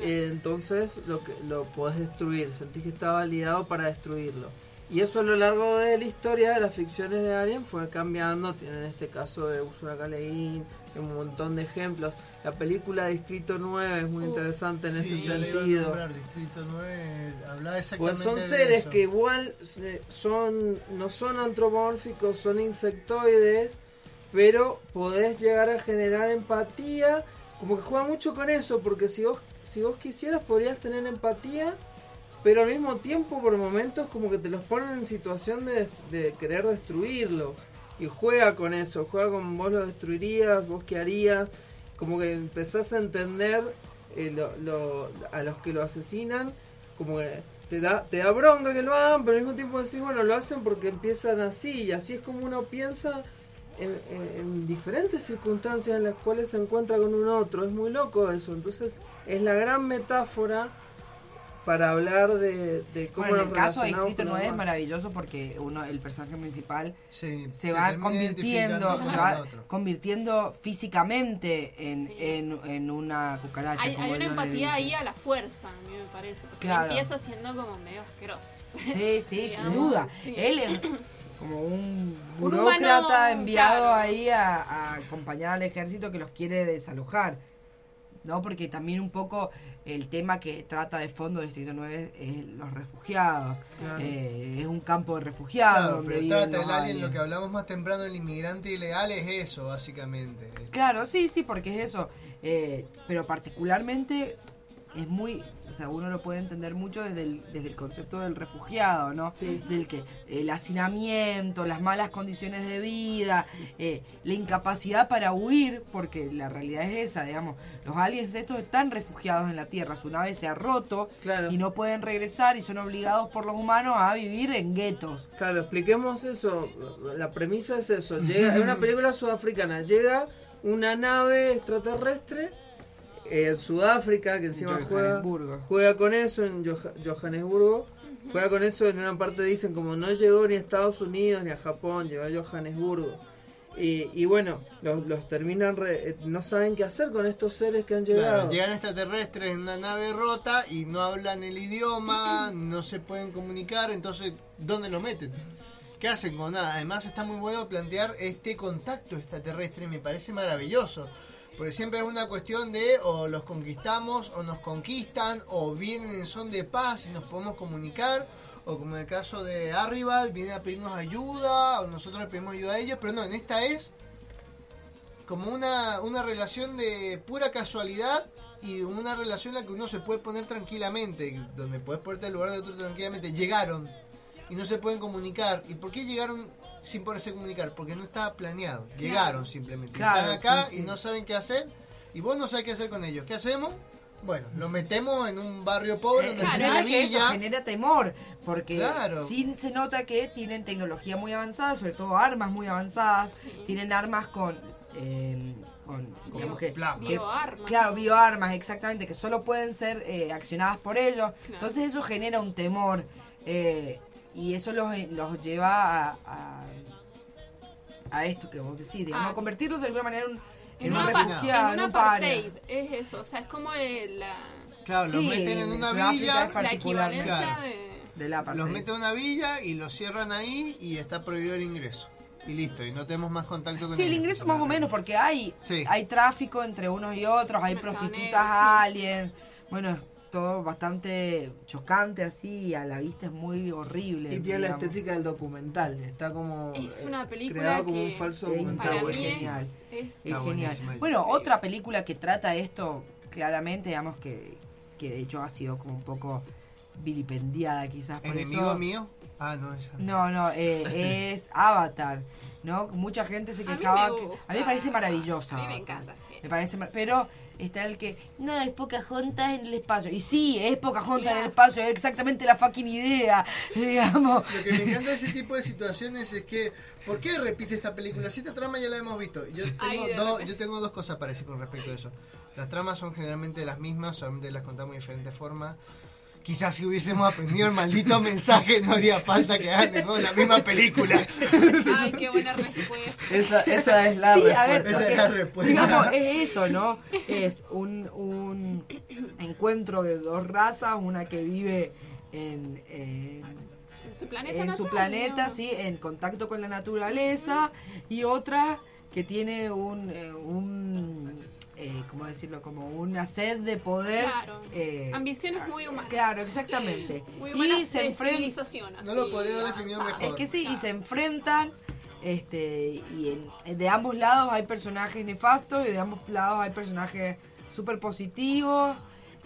eh, entonces lo, que, lo podés destruir, sentís que está validado para destruirlo. Y eso a lo largo de la historia de las ficciones de Alien fue cambiando, tienen este caso de Ursula K. un montón de ejemplos. La película Distrito 9 es muy interesante en ese sentido. Distrito 9 habla exactamente pues son seres que igual eh, son no son antropomórficos, son insectoides, pero podés llegar a generar empatía. Como que juega mucho con eso, porque si vos si vos quisieras podrías tener empatía, pero al mismo tiempo por momentos como que te los ponen en situación de, querer destruirlos. Y juega con eso, juega con vos lo destruirías, vos qué harías, como que empezás a entender eh, a los que lo asesinan, como que te da, te da bronca que lo hagan, pero al mismo tiempo decís, bueno, lo hacen porque empiezan así, y así es como uno piensa en, diferentes circunstancias en las cuales se encuentra con un otro. Es muy loco eso. Entonces es la gran metáfora para hablar de, de cómo bueno, en el caso de Escrito no es maravilloso porque uno el personaje principal sí, se va convirtiendo se va convirtiendo físicamente en, en, en, una cucaracha hay, hay una empatía ahí a la fuerza a mí me parece porque claro. empieza siendo como medio asqueroso sí sí sin duda sí. él es como un burócrata enviado claro. ahí a, a acompañar al ejército que los quiere desalojar ¿no? Porque también un poco el tema que trata de fondo de Distrito 9 es los refugiados. Claro. Eh, es un campo de refugiados. Claro, donde pero trata el alien, lo que hablamos más temprano del inmigrante ilegal es eso, básicamente. Claro, sí, sí, porque es eso. Eh, pero particularmente es muy, o sea, uno lo puede entender mucho desde el, desde el concepto del refugiado, ¿no? Sí. Del que el hacinamiento, las malas condiciones de vida, sí. eh, la incapacidad para huir, porque la realidad es esa, digamos, los aliens estos están refugiados en la Tierra, su nave se ha roto claro. y no pueden regresar y son obligados por los humanos a vivir en guetos. Claro, expliquemos eso, la premisa es eso, llega, es una película sudafricana, llega una nave extraterrestre en Sudáfrica, que encima juega, juega con eso en Johannesburgo. Juega con eso, en una parte dicen como no llegó ni a Estados Unidos ni a Japón, llegó a Johannesburgo. Y, y bueno, los, los terminan, re, eh, no saben qué hacer con estos seres que han llegado. Claro, llegan extraterrestres en una nave rota y no hablan el idioma, no se pueden comunicar, entonces, ¿dónde lo meten? ¿Qué hacen con nada? Además está muy bueno plantear este contacto extraterrestre, me parece maravilloso. Porque siempre es una cuestión de o los conquistamos o nos conquistan o vienen en son de paz y nos podemos comunicar o como en el caso de Arrival vienen a pedirnos ayuda o nosotros le pedimos ayuda a ellos, pero no, en esta es como una, una relación de pura casualidad y una relación en la que uno se puede poner tranquilamente, donde puedes ponerte al lugar de otro tranquilamente. Llegaron y no se pueden comunicar. ¿Y por qué llegaron sin poderse comunicar? Porque no estaba planeado. Llegaron claro. simplemente. Claro, Están acá sí, sí. y no saben qué hacer. Y vos no sabés qué hacer con ellos. ¿Qué hacemos? Bueno, los metemos en un barrio pobre, Eh, una es que eso genera temor, porque Claro. sí se nota que tienen tecnología muy avanzada, sobre todo armas muy avanzadas, tienen armas con... eh, con Bio- que, que- bioarmas. claro, bioarmas, exactamente, que solo pueden ser eh, accionadas por ellos. Entonces eso genera un temor eh, y eso los, los lleva a, a, a esto que vos decís, digamos, Ah. a convertirlos de alguna manera en un, en un una pa- refugiado, en en apartheid, es eso, o sea, es como el, la, Claro, los Sí, meten en una villa. la equivalencia Claro. de... del apartheid. Los meten en una villa y los cierran ahí y está prohibido el ingreso. Y listo, y no tenemos más contacto con Sí, el ingreso más o menos, porque hay, Sí. hay tráfico entre unos y otros, hay prostitutas aliens. Bueno, es todo bastante chocante así, a la vista es muy horrible. Y tiene la estética del documental, está como Es eh, una película creado como que un falso documental. es, genial. es- genial. Bueno, otra película que trata esto claramente, digamos que, que de hecho ha sido como un poco vilipendiada quizás por ¿Enemigo eso. mío? Ah, no, esa. No, no, eh, es Avatar, ¿no? Mucha gente se A mí quejaba. que- a mí me parece maravillosa. A mí me encanta, sí. Me parece, pero está el que no es Pocahontas en el espacio. Y sí, es Pocahontas en el Claro. espacio, es exactamente la fucking idea, digamos. Lo que me encanta de ese tipo de situaciones es que, ¿por qué repite esta película? Si esta trama ya la hemos visto. Yo Ay, tengo, repente. yo tengo dos cosas para decir con respecto a eso. Las tramas son generalmente las mismas, solamente las contamos de diferentes formas. Quizás si hubiésemos aprendido el maldito mensaje no haría falta que hagan de la misma película. Ay, qué buena respuesta. Esa, esa es la sí, respuesta. a ver, Esa es la respuesta. digamos, es eso, ¿no? Es un, un encuentro de dos razas, una que vive en, en En su planeta en su planeta, ¿no? sí, en contacto con la naturaleza, y otra que tiene un, eh, un eh, ¿cómo decirlo? Como una sed de poder. Claro. eh, Ambiciones muy humanas. Claro, exactamente. Muy y humanas se de enfrentan. civilización. No lo podría haber definido avanzada. mejor. Es que sí, y se enfrentan. Este, y en- de ambos lados hay personajes nefastos y de ambos lados hay personajes súper positivos.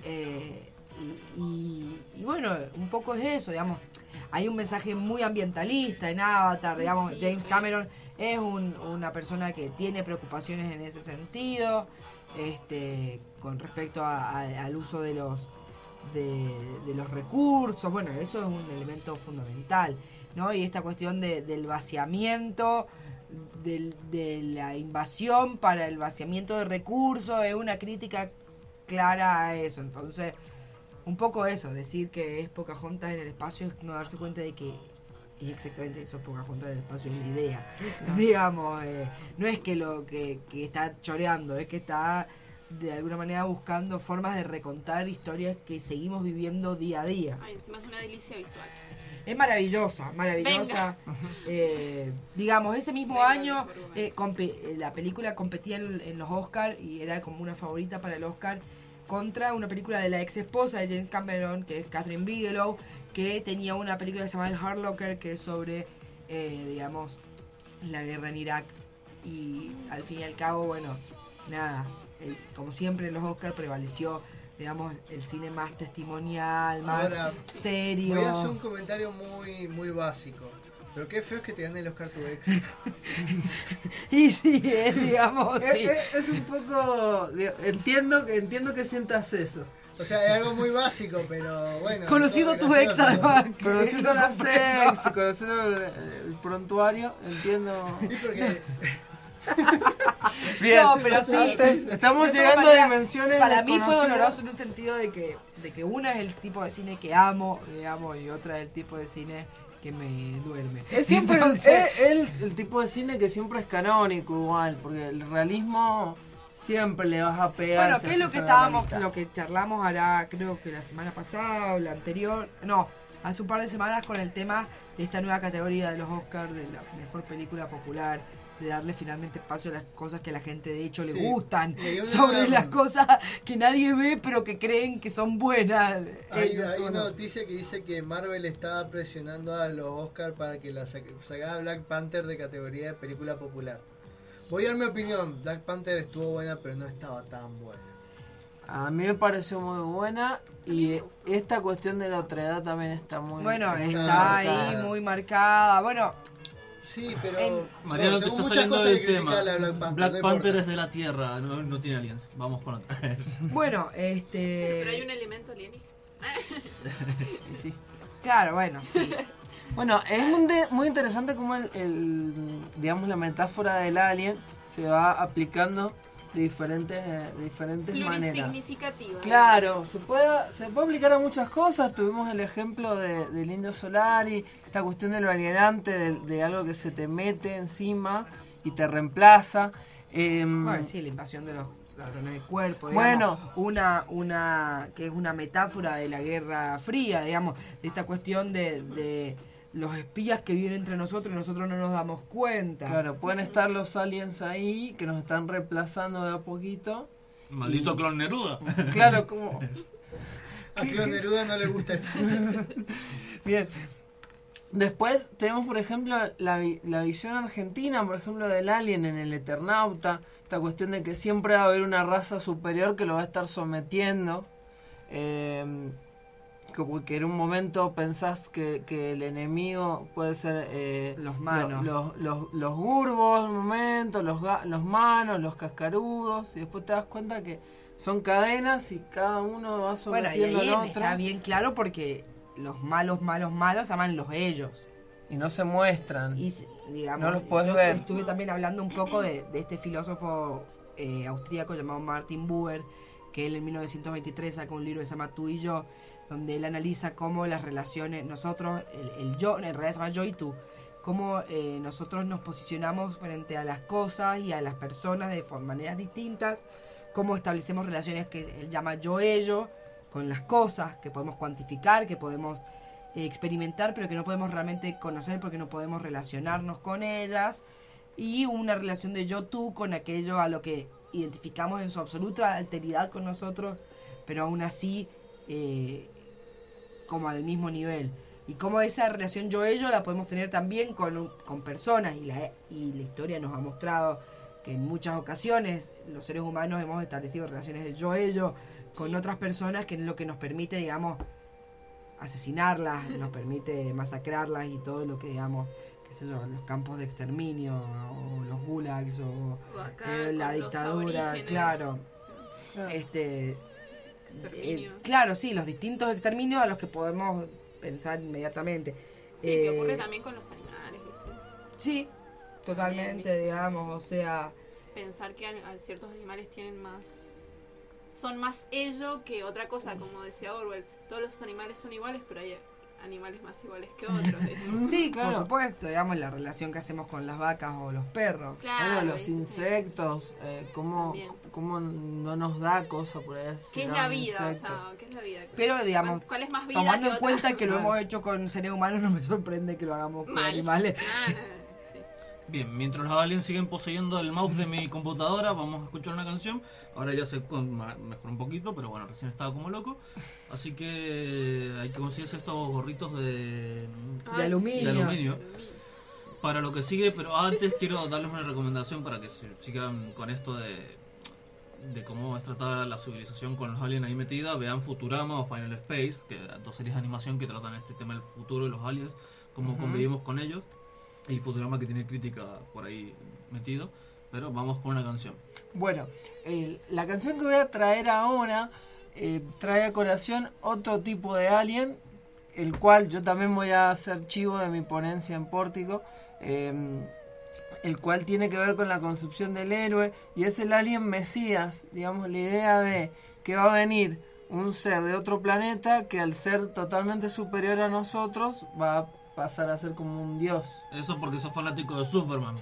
eh, y, y- y bueno, un poco es eso, digamos. Hay un mensaje muy ambientalista en Avatar, digamos. Sí, James. Cameron es un- una persona que tiene preocupaciones en ese sentido, este, con respecto a- al uso de los de, los recursos. Bueno, eso es un elemento fundamental, ¿no? Y esta cuestión de- del vaciamiento, del- de la invasión para el vaciamiento de recursos, es una crítica clara a eso. Entonces, un poco eso, decir que es Pocahontas en el espacio es no darse cuenta de que es exactamente eso, Pocahontas en el espacio es la idea. Digamos, eh, no es que lo que, que está choreando, es que está de alguna manera buscando formas de recontar historias que seguimos viviendo día a día. Ay, encima es una delicia visual. Es maravillosa, maravillosa. Eh, digamos, ese mismo año eh, eh, la película competía en, los Oscars y era como una favorita para el Oscar contra una película de la ex esposa de James Cameron, que es Catherine Bigelow, que tenía una película que se llama El Hard Locker, que es sobre, digamos, la guerra en Irak. Y al fin y al cabo, bueno, nada, como siempre en los Oscars prevaleció digamos, el cine más testimonial, más serio. Voy a hacer un comentario muy, muy básico. Pero qué feo es que te ganen los Oscar ex. y sí, es, digamos, sí. Es, un poco... Entiendo, entiendo que sientas eso. O sea, es algo muy básico, pero bueno. Conocido tu ex además. Conocido las ex, conocido el, el, prontuario, entiendo. Sí, porque Bien. No, pero sí. Estamos llegando a dimensiones. Para mí fue doloroso en un sentido de que, de que una es el tipo de cine que amo, digamos, y otra es el tipo de cine que me duerme. Es siempre el, el, tipo de cine que siempre es canónico igual, porque el realismo siempre le vas a pegar. Bueno, ¿qué es lo que estábamos, lo que charlamos ahora, creo que la semana pasada o la anterior? No, hace un par de semanas con el tema de esta nueva categoría de los Oscars de la mejor película popular de darle finalmente espacio a las cosas que a la gente de hecho le gustan, sobre las cosas que nadie ve pero que creen que son buenas. Hay, una noticia que dice que Marvel estaba presionando a los Oscars para que la sacara Black Panther de categoría de película popular. Voy a dar mi opinión, Black Panther estuvo buena pero no estaba tan buena. A mí me pareció muy buena y esta cuestión de la otredad también está muy Bueno, está ahí muy marcada. Bueno, Sí, pero. Mariano, te está saliendo del tema. Black Panther, es de la Tierra, no, no tiene aliens. Vamos con otra. bueno, este. Pero hay un elemento alienígena. sí. Claro, bueno, sí. Bueno, es muy interesante cómo el, digamos, la metáfora del alien se va aplicando de diferentes, eh, de diferentes maneras. Claro, se puede, se puede aplicar a muchas cosas. Tuvimos el ejemplo de, del indio Solari, esta cuestión del alienante, de, algo que se te mete encima y te reemplaza. Eh, bueno, sí, la invasión de los ladrones de cuerpo, bueno, una, una que es una metáfora de la Guerra Fría, digamos, de esta cuestión de los espías que viven entre nosotros y nosotros no nos damos cuenta. Claro, pueden estar los aliens ahí que nos están reemplazando de a poquito. Maldito clon Neruda. Claro, como... A clon Neruda no le gusta. Bien. Después tenemos, por ejemplo, la, la visión argentina, por ejemplo, del alien en el Eternauta. Esta cuestión de que siempre va a haber una raza superior que lo va a estar sometiendo. Eh, como que en un momento pensás que, el enemigo puede ser eh, los manos. los, los, los gurbos en un momento los, los manos los cascarudos y después te das cuenta que son cadenas y cada uno va sometiendo bueno, al otro está bien claro porque los malos malos malos aman los ellos. Y no se muestran. Y digamos no los puedes ver. estuve también hablando un poco de, este filósofo eh, austríaco llamado Martin Buber que él en 1923 sacó un libro que se llama Tú y yo donde él analiza cómo las relaciones, nosotros, el, yo, en realidad se llama yo y tú, cómo eh, nosotros nos posicionamos frente a las cosas y a las personas de maneras distintas, cómo establecemos relaciones que él llama yo-ello con las cosas, que podemos cuantificar, que podemos eh, experimentar, pero que no podemos realmente conocer porque no podemos relacionarnos con ellas, y una relación de yo-tú con aquello a lo que identificamos en su absoluta alteridad con nosotros, pero aún así eh, como al mismo nivel. Y como esa relación yo-ello la podemos tener también con, con personas. Y la, y la historia nos ha mostrado que en muchas ocasiones los seres humanos hemos establecido relaciones de yo-ello con otras personas, que es lo que nos permite, digamos, asesinarlas, nos permite masacrarlas y todo lo que, digamos, qué sé yo, los campos de exterminio o los gulags o, eh, la dictadura, claro. Este, eh, claro, sí, los distintos exterminios a los que podemos pensar inmediatamente. Sí, que ocurre eh, también con los animales, Sí, totalmente, digamos, o sea... Pensar que ciertos animales tienen más son más ello que otra cosa, como decía Orwell. Todos los animales son iguales, pero hay animales más iguales que otros. sí, claro. por supuesto, digamos, la relación que hacemos con las vacas o los perros. Claro, los insectos, eh, cómo, cómo, no nos da cosa por ahí. ¿Qué es la vida? O sea, ¿qué es la vida? Pero, digamos, ¿Cuál es más vida tomando en cuenta que lo hemos hecho con seres humanos, no me sorprende que lo hagamos con animales. Bien, mientros los aliens siguen poseyendo el mouse de mi computadora, vamos a escuchar una canción. Ahora ya se mejor un poquito, pero bueno, recién estaba como loco. Así que hay que conseguirse estos gorritos de, de, aluminio. Para lo que sigue, pero antes quiero darles una recomendación para que sigan con esto de, de cómo es tratada la civilización con los aliens ahí metida. Vean Futurama o Final Space, que dos series de animación que tratan este tema del futuro y los aliens, cómo convivimos con ellos y Futurama que tiene crítica por ahí metido. Pero vamos con una canción. Bueno, la canción que voy a traer ahora eh, trae a colación otro tipo de alien, el cual yo también voy a hacer chivo de mi ponencia en Pórtico, em, el cual tiene que ver con la concepción del héroe y es el alien Mesías, digamos, la idea de que va a venir un ser de otro planeta que al ser totalmente superior a nosotros va a pasar a ser como un dios. Eso porque sos fanático de Superman.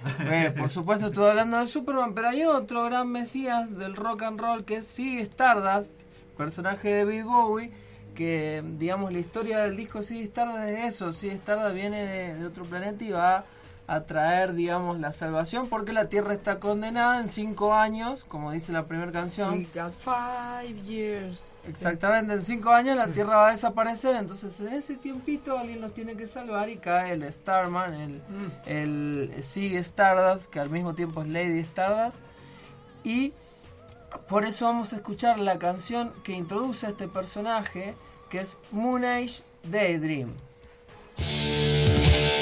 Por supuesto estoy hablando de Superman, pero hay otro gran mesías del rock and roll que es Sig Stardust, personaje de David Bowie, que digamos la historia del disco Sig Stardust es eso, Sig Stardust viene de, otro planeta y va a traer, digamos, la salvación porque la Tierra está condenada en cinco años, como dice la primera canción. We got five years. Exactamente, en cinco años la Tierra va a desaparecer, entonces en ese tiempito alguien nos tiene que salvar y cae el Starman, el, mm. el Sig Stardust, que al mismo tiempo es Lady Stardust. Y por eso vamos a escuchar la canción que introduce a este personaje, que es Moon Age Daydream.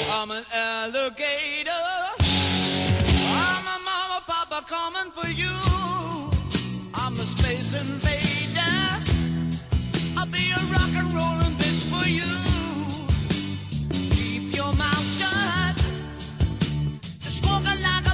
I'm an alligator. I'm a mama, papa coming for you. I'm a space invader. Keep your mouth shut. Just walk a big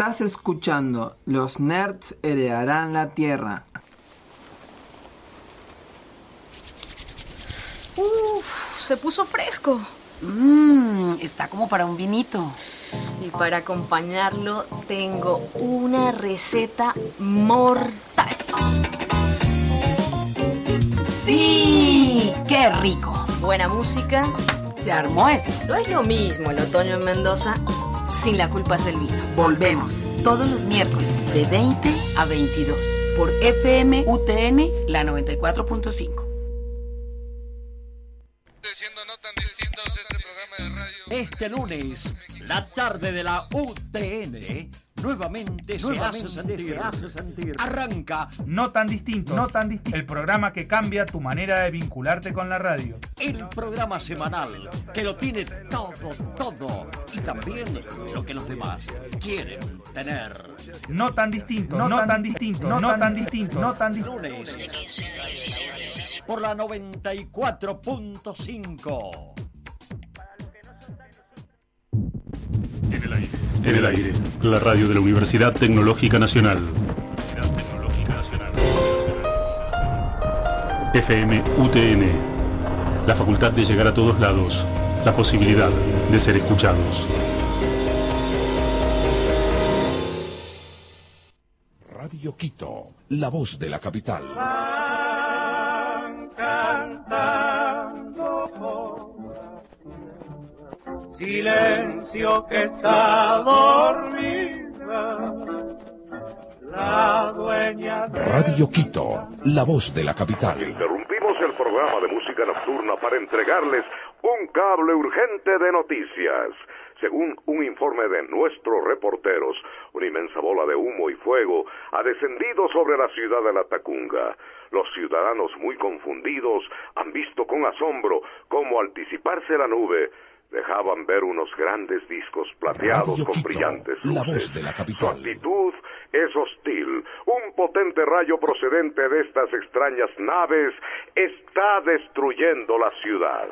Estás escuchando Los Nerds heredarán la Tierra. Uf, se puso fresco. Mmm, está como para un vinito. Y para acompañarlo tengo una receta mortal. ¡Sí! ¡Qué rico! Buena música. Se armó esto. No es lo mismo el otoño en Mendoza sin la culpa es del vino. Volvemos todos los miércoles de 20 a 22 por FM UTN la 94.5. Este lunes, la tarde de la UTN nuevamente, se, hace sentir. Arranca No tan distinto, no tan distinto. El programa que cambia tu manera de vincularte con la radio. el programa semanal que lo tiene todo, todo y también lo que los demás quieren tener. No tan distinto, no, tan distinto, no, tan distinto, no tan distinto. Lunes por la 94.5. En el aire, la radio de la Universidad Tecnológica Nacional. FM UTN, la facultad de llegar a todos lados, la posibilidad de ser escuchados. Radio Quito, la voz de la capital. Silencio que está dormida, la dueña de... Radio Quito, la voz de la capital. Interrumpimos el programa de música nocturna para entregarles un cable urgente de noticias. Según un informe de nuestros reporteros, una inmensa bola de humo y fuego ha descendido sobre la ciudad de La Tacunga. Los ciudadanos muy confundidos han visto con asombro cómo al disiparse la nube dejaban ver unos grandes discos plateados Radio con Quito, brillantes la luces. voz de la Su capital. actitud es hostil. Un potente rayo procedente de estas extrañas naves está destruyendo la ciudad.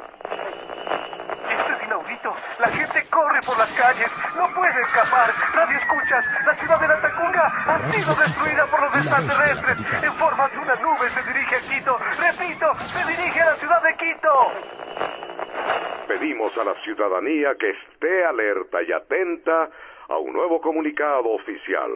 Esto es inaudito. La gente corre por las calles. No puede escapar. Radio escuchas. La ciudad de la Tacunga ha sido destruida por los extraterrestres. En forma de una nube se dirige a Quito. Repito, se dirige a la ciudad de Quito. Pedimos a la ciudadanía que esté alerta y atenta a un nuevo comunicado oficial.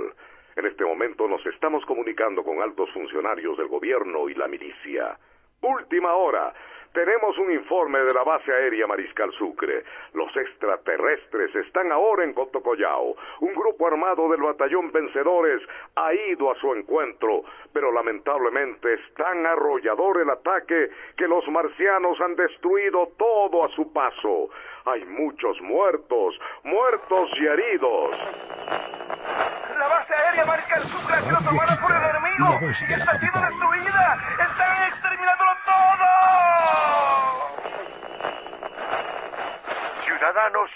En este momento nos estamos comunicando con altos funcionarios del gobierno y la milicia. Última hora. Tenemos un informe de la base aérea Mariscal Sucre. Los extraterrestres están ahora en Cotocollao. Un grupo armado del batallón Vencedores ha ido a su encuentro, pero lamentablemente es tan arrollador el ataque que los marcianos han destruido todo a su paso. Hay muchos muertos, muertos y heridos. La base aérea marca el Sucre ha sido tomada por el enemigo y está siendo destruida. Están exterminándolo todo. Ciudadanos,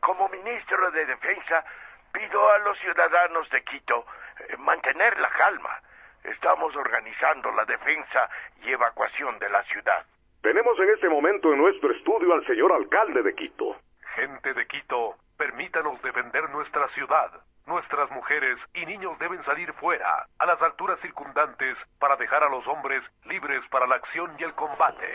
como ministro de Defensa, pido a los ciudadanos de Quito eh, mantener la calma. Estamos organizando la defensa y evacuación de la ciudad. Tenemos en este momento en nuestro estudio al señor alcalde de Quito. Gente de Quito, permítanos defender nuestra ciudad. Nuestras mujeres y niños deben salir fuera, a las alturas circundantes, para dejar a los hombres libres para la acción y el combate.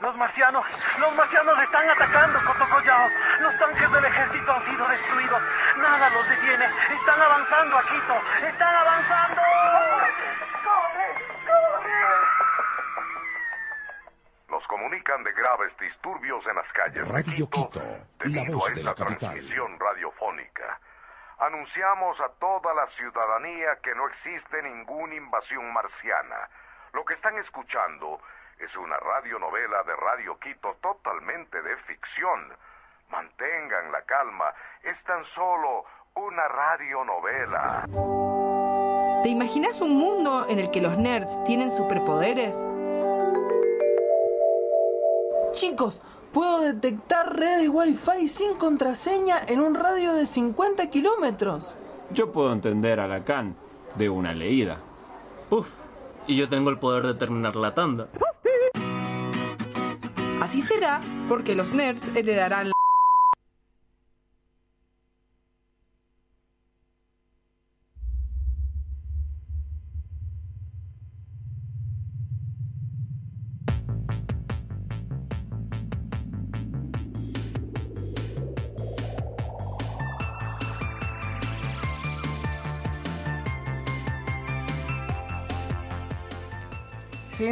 Los marcianos, los marcianos están atacando Cotocollao. Los tanques del ejército han sido destruidos. Nada los detiene. Están avanzando a Quito. Están avanzando. Nos comunican de graves disturbios en las calles de Radio Quito Quito, la debido voz a de la esta capital. transmisión radiofónica. Anunciamos a toda la ciudadanía que no existe ninguna invasión marciana. Lo que están escuchando es una radionovela de Radio Quito totalmente de ficción. Mantengan la calma, es tan solo una radionovela. ¿Te imaginas un mundo en el que los nerds tienen superpoderes? Chicos, puedo detectar redes Wi-Fi sin contraseña en un radio de 50 kilómetros. Yo puedo entender a Lacan de una leída. Uf, y yo tengo el poder de terminar la tanda. Así será porque los nerds heredarán la...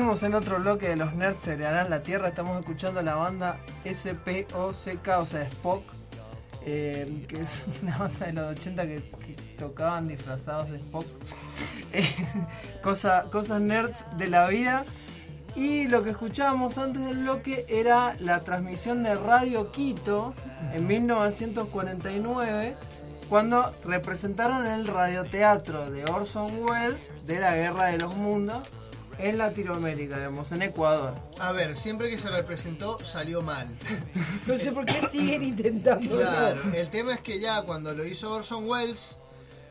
Seguimos en otro bloque de los nerds heredarán la tierra. Estamos escuchando la banda SPOCK, o sea, Spock, eh, que es una banda de los 80 que, tocaban disfrazados de Spock. Eh, cosa- cosas nerds de la vida. Y lo que escuchábamos antes del bloque era la transmisión de Radio Quito en 1949, cuando representaron el radioteatro de Orson Welles de la Guerra de los Mundos en Latinoamérica, digamos, en Ecuador. A ver, siempre que se representó salió mal. No sé por qué siguen intentando. Claro, el tema es que ya cuando lo hizo Orson Welles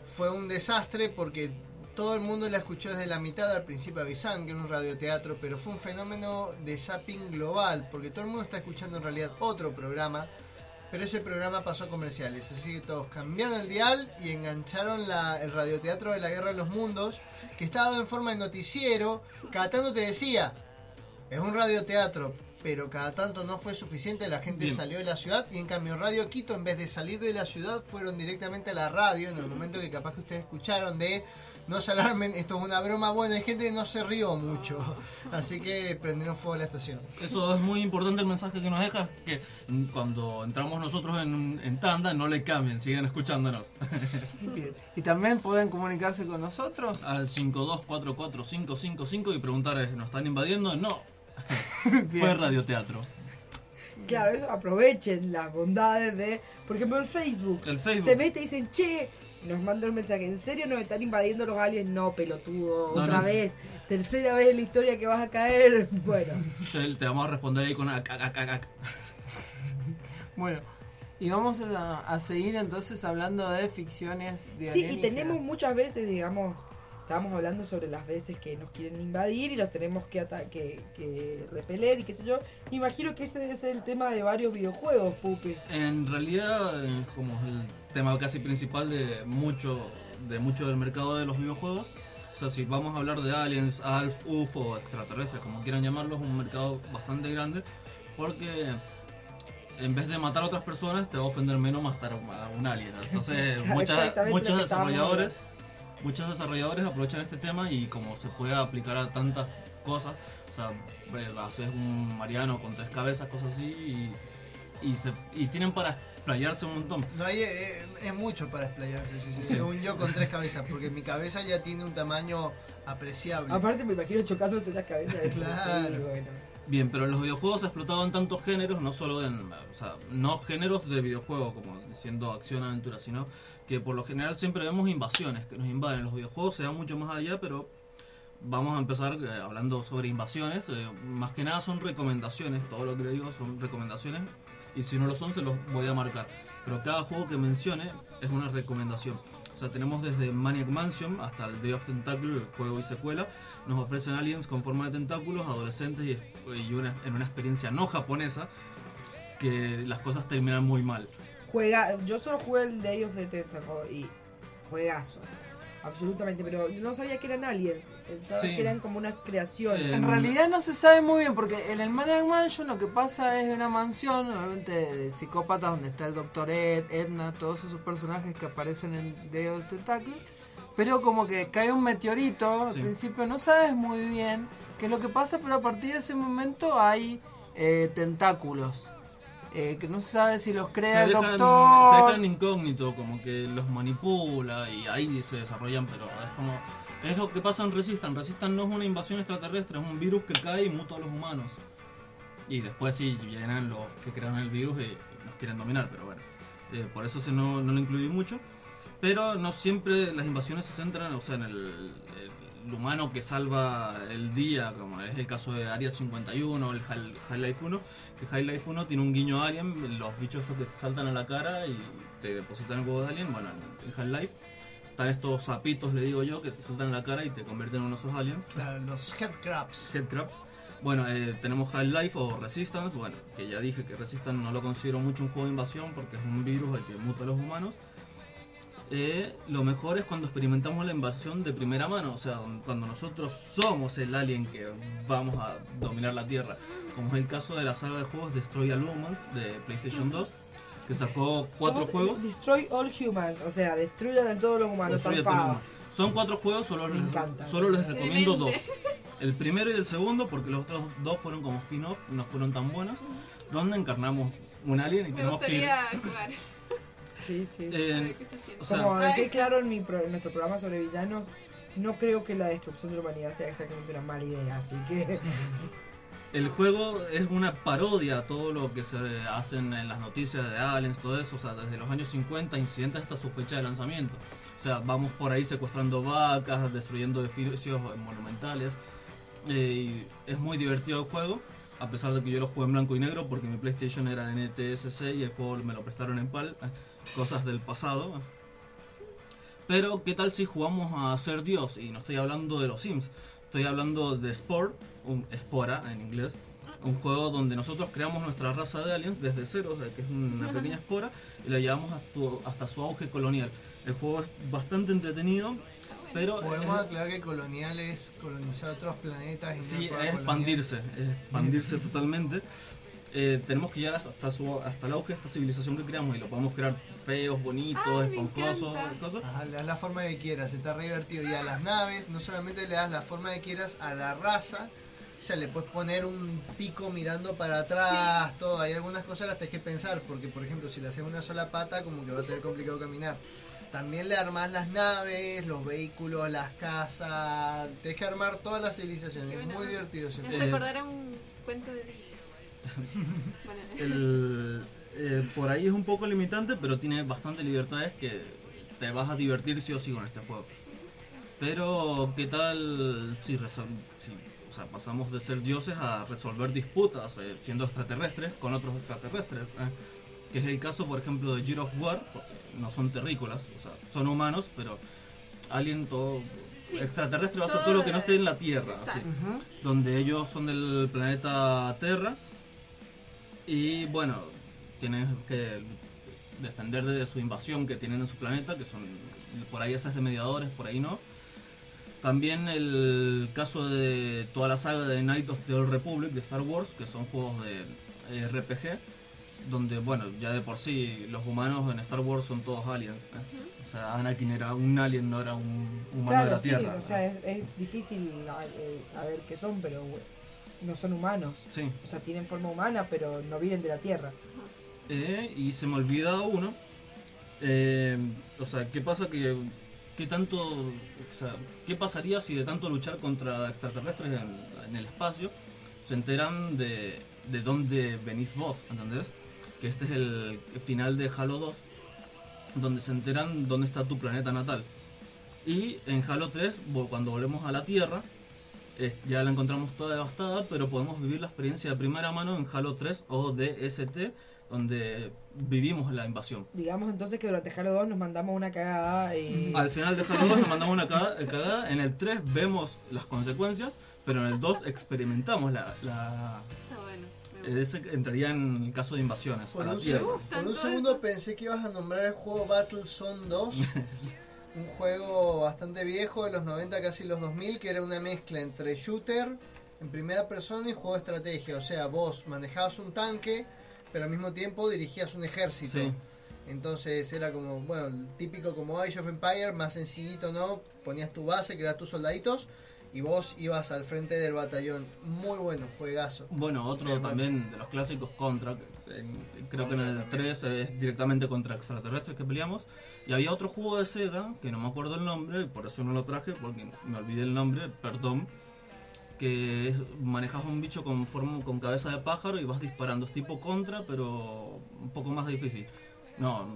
fue un desastre porque todo el mundo la escuchó desde la mitad al principio avisaban que era un radioteatro, pero fue un fenómeno de zapping global porque todo el mundo está escuchando en realidad otro programa, pero ese programa pasó a comerciales, así que todos cambiaron el dial y engancharon la- el radioteatro de la Guerra de los Mundos, que estaba dado en forma de noticiero, cada tanto te decía, es un radioteatro, pero cada tanto no fue suficiente, la gente Bien. salió de la ciudad y en cambio Radio Quito, en vez de salir de la ciudad, fueron directamente a la radio en el momento que capaz que ustedes escucharon de no se alarmen, esto es una broma, bueno, hay gente que no se rió mucho, así que prendieron fuego a la estación. Eso es muy importante el mensaje que nos deja, que cuando entramos nosotros en, en tanda no le cambien, sigan escuchándonos. Bien. Y también pueden comunicarse con nosotros. Al 5244555 y preguntar, ¿eh, ¿nos están invadiendo? No. Bien. Fue radioteatro. Claro, eso aprovechen las bondades de. Por ejemplo, el Facebook. El Facebook. Se mete y dicen, che, nos manda un mensaje. ¿En serio nos están invadiendo los aliens? No, pelotudo. No, Otra no. vez. Tercera vez en la historia que vas a caer. Bueno. Te, vamos a responder ahí con... ac- ac- ac- Bueno, y vamos a, a seguir entonces hablando de ficciones de Sí, y tenemos muchas veces, digamos, estábamos hablando sobre las veces que nos quieren invadir y los tenemos que, que, que repeler y qué sé yo. Imagino que ese debe ser el tema de varios videojuegos, Pupi. En realidad, eh, como es el tema casi principal de mucho, de mucho del mercado de los videojuegos, o sea, si vamos a hablar de aliens, ALF, UFO, extraterrestres, como quieran llamarlos, es un mercado bastante grande, porque en vez de matar a otras personas, te va a ofender menos matar a un alien. Entonces, muchas- muchos desarrolladores muchos desarrolladores aprovechan este tema y como se puede aplicar a tantas cosas, o sea, eh, haces un Mariano con tres cabezas, cosas así, y, y, se, y tienen para explayarse un montón. No hay, eh, es mucho para explayarse, sí, sí, Sí. según yo, con tres cabezas, porque mi cabeza ya tiene un tamaño apreciable. Aparte me imagino chocándose las cabezas de Claro. bueno. Bien, pero en los videojuegos se en tantos géneros, no solo en, o sea, no géneros de videojuegos como diciendo acción, aventura, sino que por lo general siempre vemos invasiones que nos invaden. Los videojuegos se van mucho más allá, pero vamos a empezar eh, hablando sobre invasiones. eh, más que nada son recomendaciones, todo lo que le digo son recomendaciones y si no lo son se los voy a marcar. Pero cada juego que mencione es una recomendación. O sea, tenemos desde Maniac Mansion hasta el Day of Tentacle, juego y secuela. Nos ofrecen aliens con forma de tentáculos, adolescentes y, y una, en una experiencia no japonesa que las cosas terminan muy mal. Juega, yo solo jugué el Day of the Tentacle y juegazo. Absolutamente, pero yo no sabía que eran aliens. Pensaba Sí. que eran como unas creaciones. En realidad no se sabe muy bien, porque en el Maniac Mansion lo que pasa es una mansión, obviamente de psicópatas, donde está el Dr. Ed, Edna, todos esos personajes que aparecen en Day of the Tentacle. Pero como que cae un meteorito, al principio no sabes muy bien qué es lo que pasa, pero a partir de ese momento hay eh, tentáculos. Eh, que no se sabe si los crea se el dejan, doctor. se dejan incógnito, como que los manipula y ahí se desarrollan, pero es como... Es lo que pasa en Resistan. Resistan no es una invasión extraterrestre, es un virus que cae y muta a los humanos. Y después sí vienen los que crean el virus y, y nos quieren dominar, pero bueno. eh, por eso se no, no lo incluí mucho. Pero no siempre las invasiones se centran, o sea, en el, el humano que salva el día, como es el caso de Area 51 o el High Life 1, que High Life 1 tiene un guiño a Alien, los bichos estos que te saltan a la cara y te depositan el huevo de Alien, bueno, en High Life están estos sapitos, le digo yo, que te saltan en la cara y te convierten en unos esos aliens. Los headcrabs. Headcrabs. Bueno, eh, tenemos High Life o Resistance, bueno, que ya dije que Resistance no lo considero mucho un juego de invasión porque es un virus el que muta a los humanos. Eh, lo mejor es cuando experimentamos la invasión de primera mano, o sea, cuando nosotros somos el alien que vamos a dominar la Tierra, como es el caso de la saga de juegos Destroy All Humans de PlayStation 2, que sacó cuatro ¿Cómo se- juegos. Destroy all humans, o sea, destruyan a todos los humanos. Son cuatro juegos, solo, Me les, encanta. solo les recomiendo dos. El primero y el segundo, porque los otros dos fueron como spin-off, no fueron tan buenos, donde encarnamos un alien y Me tenemos que ir... jugar. Sí, sí. Eh, o sea, Como dejé claro en, mi pro- en nuestro programa sobre villanos, no creo que la destrucción de la humanidad sea exactamente una mala idea, así que... El juego es una parodia a todo lo que se hacen en las noticias de aliens, todo eso, o sea, desde los años 50, incidentes hasta su fecha de lanzamiento. O sea, vamos por ahí secuestrando vacas, destruyendo edificios monumentales. eh, y es muy divertido el juego, a pesar de que yo lo jugué en blanco y negro porque mi PlayStation era NTSC y el juego me lo prestaron en PAL, eh, cosas del pasado. Pero, ¿qué tal si jugamos a ser Dios? Y no estoy hablando de los Sims, estoy hablando de Spore, un Spora en inglés. Un juego donde nosotros creamos nuestra raza de aliens desde cero, o sea, que es una pequeña espora, y la llevamos hasta, hasta su auge colonial. El juego es bastante entretenido, pero Podemos es- aclarar que colonial es colonizar otros planetas y no Sí, es expandirse, es expandirse totalmente. Eh, tenemos que llegar hasta, su, hasta el auge de esta civilización que creamos y lo podemos crear feos, bonitos, esponjosos, cosas. Ajá, le das la forma que quieras, está re divertido. Y a las naves, no solamente le das la forma que quieras a la raza, o sea, le puedes poner un pico mirando para atrás, todo. Hay algunas cosas las tenés que pensar, porque por ejemplo, si le haces una sola pata, como que va a tener complicado caminar. También le armás las naves, los vehículos, las casas. Tenés que armar toda la civilización. Es muy divertido. Me siempre. hace acordar a un cuento de El, eh, por ahí es un poco limitante, pero tiene bastantes libertades que te vas a divertir sí o sí con este juego. Pero, ¿qué tal si, si, o sea, pasamos de ser dioses a resolver disputas eh, siendo extraterrestres con otros extraterrestres? eh? Que es el caso, por ejemplo, de Gear of War, porque no son terrícolas, o sea, son humanos, pero alien todo Sí, extraterrestre va a ser todo lo que no esté en la Tierra, así. exacto. donde ellos son del planeta Terra y bueno, tienen que defender de su invasión que tienen en su planeta, que son por ahí esas de mediadores, por ahí no. También el caso de toda la saga de Knight of the Old Republic de Star Wars, que son juegos de eh, RPG, donde bueno, ya de por sí los humanos en Star Wars son todos aliens. ¿eh? O sea, Anakin era un alien, no era un humano de Claro, la sí, Tierra. o sea, es, es difícil eh, saber qué son, pero bueno, no son humanos. Sí. O sea, tienen forma humana, pero no vienen de la Tierra. Eh, y se me olvida uno. Eh, o sea, ¿qué pasa que qué tanto, o sea, qué pasaría si de tanto luchar contra extraterrestres en, en el espacio se enteran de, de dónde venís vos, ¿entendés? Que este es el final de Halo 2, donde se enteran dónde está tu planeta natal. Y en Halo 3, vo- cuando volvemos a la Tierra, eh, ya la encontramos toda devastada, pero podemos vivir la experiencia de primera mano en Halo 3 o DST, donde vivimos la invasión. Digamos entonces que durante Halo 2 nos mandamos una cagada y... Al final de Halo 2 nos mandamos una caga- cagada, en el 3 vemos las consecuencias, pero en el 2 experimentamos la... la está bueno. ese entraría en el caso de invasiones Por a la un, seg- por un segundo pensé que ibas a nombrar el juego Battlezone 2, un juego bastante viejo de los 90, casi los 2000, que era una mezcla entre shooter en primera persona y juego de estrategia. O sea, vos manejabas un tanque, pero al mismo tiempo dirigías un ejército. Sí. Entonces era como, bueno, el típico como Age of Empire, más sencillito, ¿no? Ponías tu base, creas tus soldaditos y vos ibas al frente del batallón. Muy bueno, juegazo. Bueno, otro Hermano. también de los clásicos Contra, en- creo que en el 3 es directamente contra extraterrestres que peleamos. Y había otro juego de Sega, que no me acuerdo el nombre, por eso no lo traje, porque me olvidé el nombre, perdón. Que es- manejas un bicho con forma con cabeza de pájaro y vas disparando. Es tipo Contra, pero un poco más difícil. No,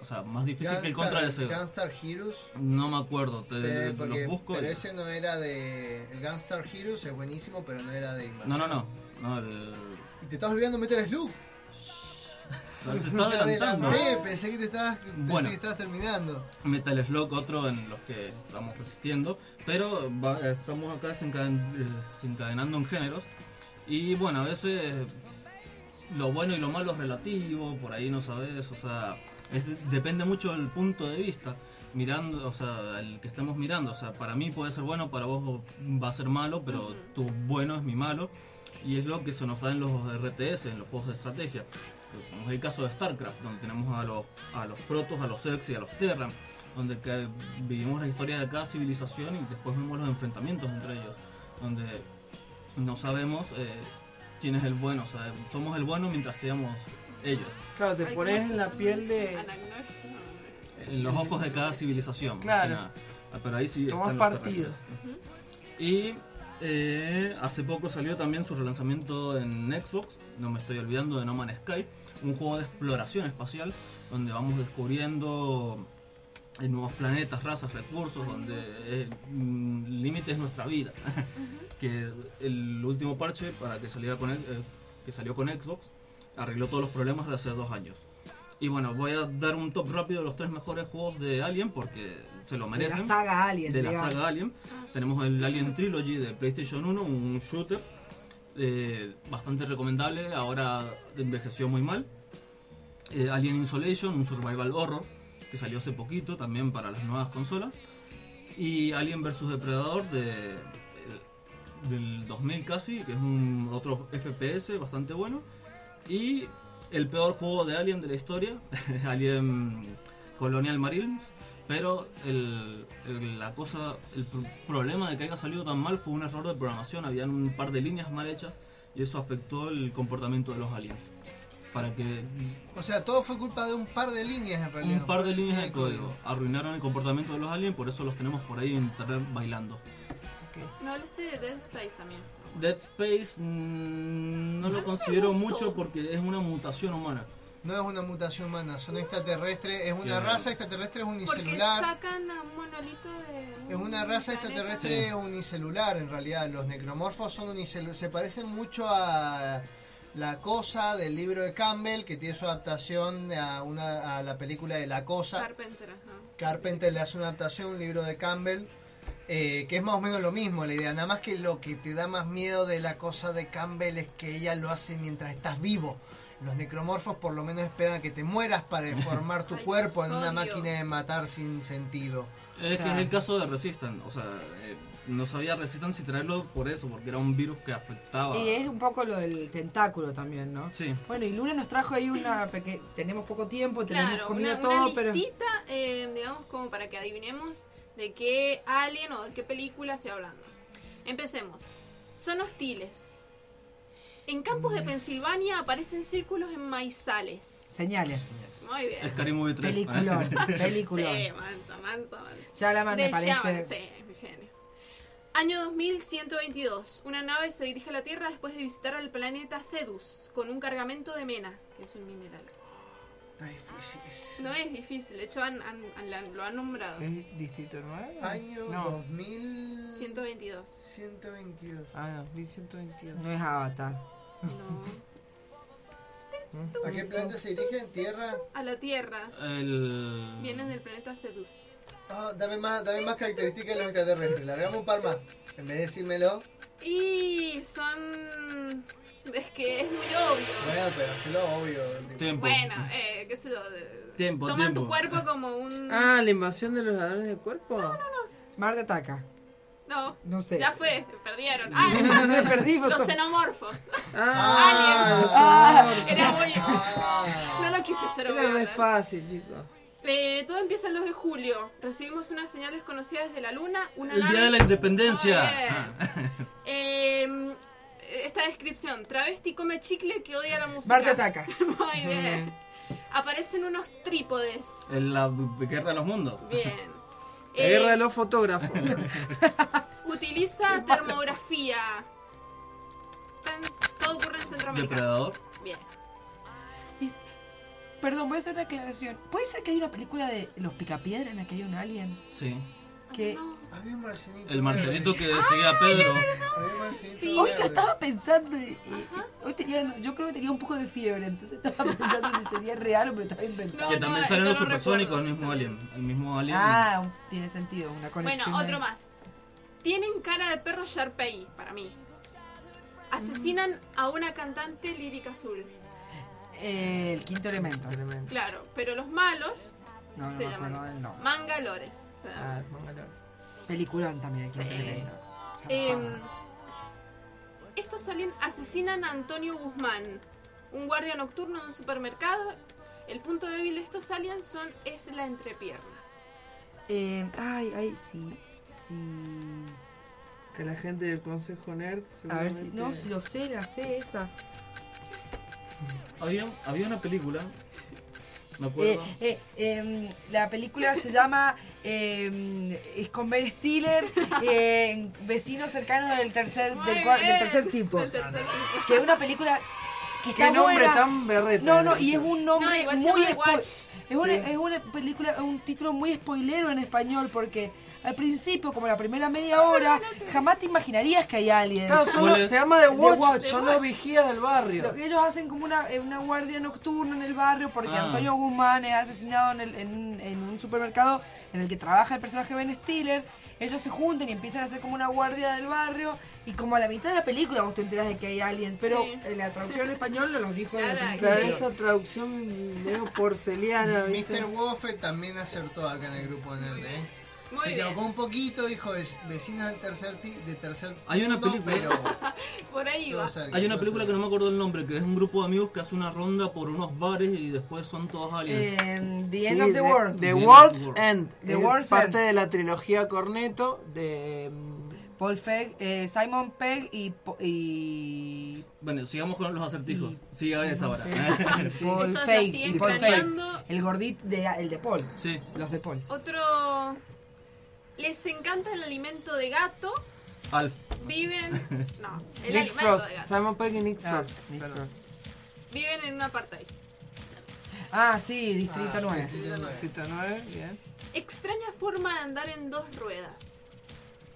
o sea, más difícil que el Contra de Sega. Gunstar Heroes. No me acuerdo, te, Pero, porque- los busco. pero y- ese no era de. El Gunstar Heroes es buenísimo, pero no era de invasión. No, no, no. no el- Y te estás olvidando Metal Slug. Te está Me adelantando. adelanté, pensé que te estabas, pensé Bueno. que estabas terminando. Metal Slug, otro en los que estamos resistiendo, pero va- estamos acá eh, desencadenando en géneros. Y bueno, a veces lo bueno y lo malo es relativo, por ahí no sabes, o sea, es- depende mucho del punto de vista. Mirando, o sea, el que estemos mirando, o sea, para mí puede ser bueno, para vos va a ser malo, pero tu bueno es mi malo. Y es lo que se nos da en los RTS, en los juegos de estrategia. Como es el caso de StarCraft, donde tenemos a los, a los protos, a los Zergs y a los Terran, donde que vivimos la historia de cada civilización y después vemos los enfrentamientos entre ellos. donde no sabemos eh, quién es el bueno, o sea, somos el bueno mientras seamos ellos. Claro, te pones en la piel de... En los ojos de cada civilización. Claro. Ah, pero ahí sí Tomas partido. Y eh, hace poco salió también su relanzamiento en Xbox, no me estoy olvidando de No Man's Sky, un juego de exploración espacial donde vamos descubriendo eh, nuevos planetas, razas, recursos, donde el mm, límite es nuestra vida. que el último parche para que saliera con eh, que salió con Xbox arregló todos los problemas de hace dos años. Y bueno, voy a dar un top rápido de los tres mejores juegos de Alien porque se lo merecen. De la saga Alien. De la saga Alien. Tenemos el Alien Trilogy de PlayStation 1, un shooter eh, bastante recomendable, ahora envejeció muy mal. Eh, Alien Insolation, un survival horror que salió hace poquito también para las nuevas consolas. Y Alien vs Depredador de, del 2000 casi, que es un otro FPS bastante bueno. Y el peor juego de Alien de la historia, Alien Colonial Marines. Pero el, la cosa, el problema de que haya salido tan mal fue un error de programación. Habían un par de líneas mal hechas y eso afectó el comportamiento de los aliens. Para que. O sea, todo fue culpa de un par de líneas en realidad. Un par de líneas de código. Arruinaron el comportamiento de los aliens, por eso los tenemos por ahí en internet bailando. No hablaste de Dead Space también. Dead Space mm, no lo considero mucho porque es una mutación humana. No es una mutación humana, son extraterrestres, es una raza extraterrestre unicelular. Porque sacan a un monolito de. es una raza extraterrestre unicelular en realidad. Los necromorfos son unicelulares. Se parecen mucho a La Cosa del libro de Campbell, que tiene su adaptación a, una, a la película de La Cosa. Carpenter, ajá. Carpenter le hace una adaptación, un libro de Campbell. Eh, que es más o menos lo mismo la idea, nada más que lo que te da más miedo de la cosa de Campbell es que ella lo hace mientras estás vivo. Los necromorfos por lo menos esperan a que te mueras para deformar tu cuerpo en una máquina de matar sin sentido. Es que es el caso de Resistance, o sea, eh, no sabía Resistance si traerlo por eso, porque era un virus que afectaba. Y es un poco lo del tentáculo también, ¿no? Sí. Bueno, y Luna nos trajo ahí una pequeña... Tenemos poco tiempo, tenemos Claro, comida una, todo, una pero... listita, eh, digamos, como para que adivinemos de qué alien o de qué película estoy hablando. Empecemos. Son hostiles. En campos de Pensilvania aparecen círculos en maizales. Señales. Muy bien. Scary Movie 3. Peliculón, peliculón. Sí, mansa, mansa, mansa. Ya la me parece... Shyamalan, sí, mi genio. Año 2122. Una nave se dirige a la Tierra después de visitar al planeta Cedus con un cargamento de mena, que es un mineral. No es difícil. No es difícil, de hecho han- han- han- lo han nombrado. ¿Es Distrito 9? Año No. 2000... 122. 122. Ah, 2122. No es Avatar. ¿A qué planeta se dirigen? ¿Tierra? A la Tierra. El... Vienen del planeta Cedus. Ah, dame más, dame más características de los extraterrestres. Largamos un par más. En vez de decírmelo. Y son... Es que es muy obvio. Bueno, pero hacelo obvio. Tiempo. Bueno, eh, qué sé yo. de- Tiempo, Toman tiempo. tu cuerpo como un... Ah, la invasión de los ladrones del cuerpo. No, no, no. Marte ataca. No, No sé. ya fue, perdieron. Ah, perdimos. Los xenomorfos. Ah, los Ah, era muy... No lo quise hacer Era obvio. fácil, chicos. Eh, todo empieza el 2 de julio. Recibimos una señal desconocida desde la luna. Una El nave... día de la independencia. Muy bien. Eh, esta descripción. Travesti come chicle que odia la música. Marte ataca. Muy bien. Aparecen unos trípodes. En la guerra de los mundos. Bien. La Eh, guerra de los fotógrafos. Utiliza termografía. Todo ocurre en Centroamérica. Depredador. Bien. Perdón, voy a hacer una aclaración. ¿Puede ser que hay una película de Los Picapiedra en la que hay un alien? Sí. Que... Había un marcianito. El marcianito que seguía a Pedro. Había un marcianito Sí. Hoy lo estaba pensando. y- y- hoy tenía, yo creo que tenía un poco de fiebre, entonces estaba pensando si sería real o me lo estaba inventando. No, que también no, salen esto los no supersónicos, el recuerdo. mismo alien. El mismo alien. Ah, un- tiene sentido, una conexión. Bueno, ahí. otro más. Tienen cara de perro Sharpei, para mí. Asesinan a una cantante lírica azul. Eh, el quinto elemento. Claro, pero los malos No, no se me llaman acuerdo del nombre. Mangalores. se llaman. Ah, póngalo. Peliculón también, Sí. Em, estos aliens asesinan a Antonio Guzmán, un guardia nocturno de un supermercado. El punto débil de estos aliens son, es la entrepierna. Eh, ay, ay, sí, sí. Que la gente del Consejo Nerd. A ver si. No, si lo sé, la sé esa. Había, había una película. Me acuerdo. Eh, eh, em, la película se llama em, es con Ben Stiller, eh, vecinos cercanos del tercer del, del tercer tipo. Del tercer tipo. Que es una película que está Qué nombre buena. tan berreta. No, no, y es un nombre No, igual se muy llama The spo- Watch. es una, Sí. es una película, es un título muy spoilero en español porque al principio, como la primera media hora, jamás te imaginarías que hay aliens. Claro, son los- se llama The Watch, son los vigías del barrio. Lo- Ellos hacen como una, eh, una guardia nocturna en el barrio porque Ah. Antonio Guzmán es asesinado en, el- en- en un supermercado en el que trabaja el personaje Ben Stiller. Ellos se juntan y empiezan a hacer como una guardia del barrio y como a la mitad de la película vos te enterás de que hay aliens, pero en la traducción en español no los dijo desde el O principio. sea, esa traducción medio porceliana. Mr. Wofe también acertó acá en el grupo de Nerd, ¿eh? Muy Se bien. un poquito, dijo "Ves- vecinos del tercer, ti- de tercer Hay una mundo", película. Por ahí va. Hay una película que no me acuerdo el nombre, que es un grupo de amigos que hace una ronda por unos bares y después son todos aliens. Eh, The Sí, End of the World. The The End of World's. End. The es World's parte End. de la trilogía Corneto de... Paul Feig, eh, Simon Pegg y, Po- y Bueno, sigamos con los acertijos. Siga esa ahora. Paul Feig Paul. El gordito de, el de Paul. Sí. Los de Paul. Otro. Les encanta el alimento de gato. Alf. Viven. No, el Nick alimento Frost. de gato. Simon Pegg y Nick Ah, Frost. Nick. Frost. Viven en un apartheid. Ah, sí, Distrito Ah, 9. Distrito 9, bien. Extraña forma de andar en dos ruedas.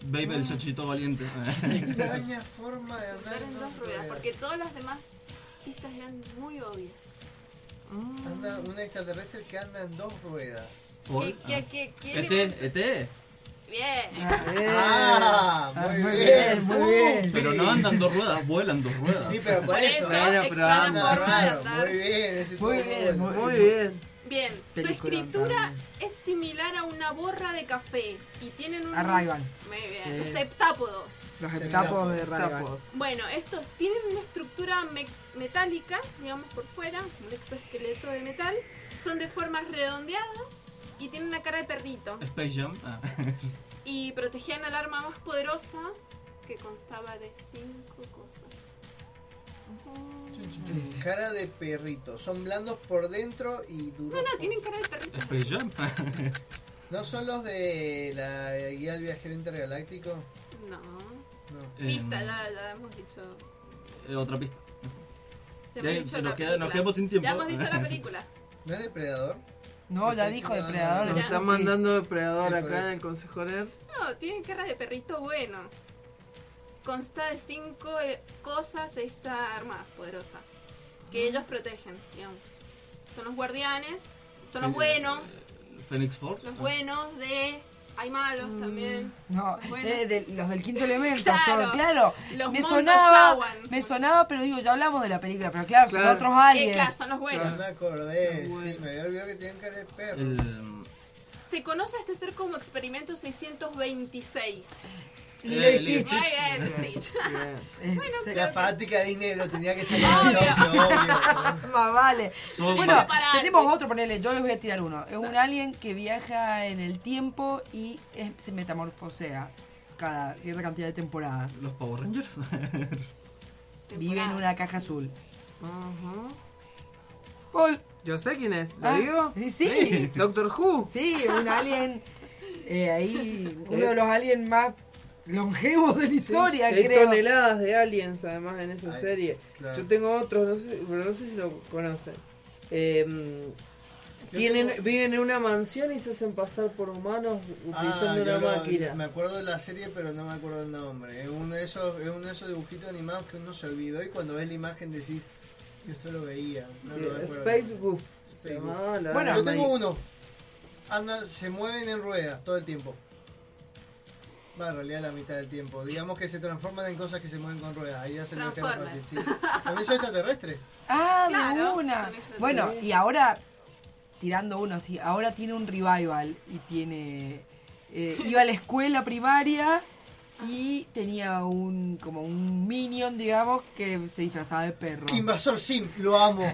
Baby, el chachito valiente. Extraña forma de andar Andar en dos ruedas, porque todas las demás pistas eran muy obvias. Anda un extraterrestre que anda en dos ruedas. ¿Qué, qué, qué, qué ET, elemento? Bien. Ah, Ah, muy muy bien, bien, muy bien. Pero no andan dos ruedas, vuelan dos ruedas. Sí, pero por, Por eso. eso, Bueno, pero anda raro. Muy bien, ese Muy bien, bueno. Muy bien. Bien, su escritura también. es similar a una borra de café y tienen un... Arrival. Muy bien, los Sí. septápodos. Los mira, de. Tapos. Bueno, estos tienen una estructura me- metálica, digamos por fuera, un exoesqueleto de metal, son de formas redondeadas y tienen una cara de perrito. Space Jam. Ah. Y protegían al arma más poderosa que constaba de cinco cosas. Cara de perrito. Son blandos por dentro y duros. No, no, por- tienen cara de perrito. Space Jam. ¿No son los de la guía del viajero intergaláctico? No. No. Pista, Em, ya, ya hemos dicho. eh, otra pista. Ya Ya, hemos dicho se la nos, queda- película. nos quedamos sin tiempo. Ya hemos dicho la película. ¿No es depredador? No, ya dijo Depredador. Nos Ya. están mandando depredador acá en el Consejo Nerd. No, tienen cara de perrito bueno. Consta de cinco eh, cosas esta arma poderosa. Que ellos protegen, digamos. Son los guardianes, son los Sí, buenos, Phoenix Force. los Ah. buenos de... Hay malos también. No, Bueno. eh, de- los del quinto elemento Claro. son, claro. Los me sonaba, Shawan. me sonaba, pero digo, ya hablamos de la película, pero claro, Claro. son otros aliens. claro, son los No buenos. me acordé, sí, me había olvidado que tenían cara de perro. El, Se conoce a este ser como experimento 626. Lilo Eh, y. Stitch. Muy bien, Stitch. Eh, se- La práctica de dinero tenía que salir Obvio. obvio, obvio. Más vale. Bueno, tenemos otro, ponele, yo les voy a tirar uno. Es un alien que viaja en el tiempo y es- se metamorfosea cada cierta cantidad de temporadas. Los Power Rangers. Vive en una caja azul. Paul. Yo sé quién es, ¿lo Ah, digo? Sí, sí. Doctor Who. Sí, un alien. eh, ahí, uno de los aliens más longevos de la historia, Hay creo. toneladas de aliens además en esa Ay, serie. claro. Yo tengo otros, no sé, pero no sé si lo conocen. Eh, tienen, tengo- Viven en una mansión y se hacen pasar por humanos Ah, utilizando yo una lo- máquina. Me acuerdo de la serie, pero no me acuerdo el nombre. Es uno de esos, es uno de esos dibujitos animados que uno se olvidó y cuando ves la imagen decís, yo esto lo veía. No, Sí. Space Goof. Bueno, Yo tengo uno. Anda, se mueven en ruedas todo el tiempo. Va, en realidad la mitad del tiempo. Digamos que se transforman en cosas que se mueven con ruedas. Ahí ya se me queda fácil. Sí. También soy extraterrestre. Ah, de Claro, una. Bueno, y ahora, tirando uno así, ahora tiene un revival y tiene. eh, iba a la escuela primaria y tenía un como un minion, digamos, que se disfrazaba de perro. Invasor Sim, lo amo.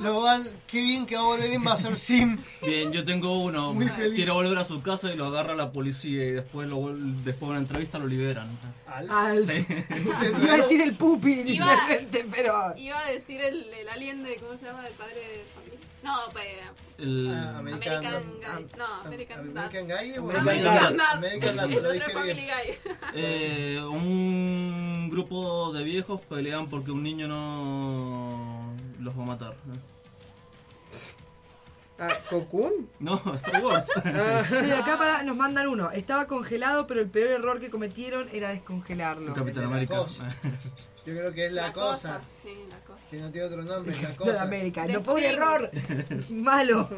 lo van, qué bien que va a volver Invasor Sim. Bien, yo tengo uno. Muy feliz. Quiere volver a su casa y lo agarra la policía y después lo vuel- después de una entrevista lo liberan. Sí. Iba a decir el pupi Iba, inicialmente, pero... iba a decir el, el alien de, ¿cómo se llama? El padre de. No, pues... El... Ah, American, American, Guy. No, American, American Guy o American American Dad. American Dad, lo dije bien. Guy. Eh, un grupo de viejos pelean porque un niño no los va a matar. Ah, ¿Cocoon? No, Star Wars. Mira, acá para- nos mandan uno. Estaba congelado, pero el peor error que cometieron era descongelarlo. Capitán La América. cosa. Yo creo que es la, cosa. Sí, la cosa. Si no tiene otro nombre, es la De cosa. América. De No fue un error. Malo.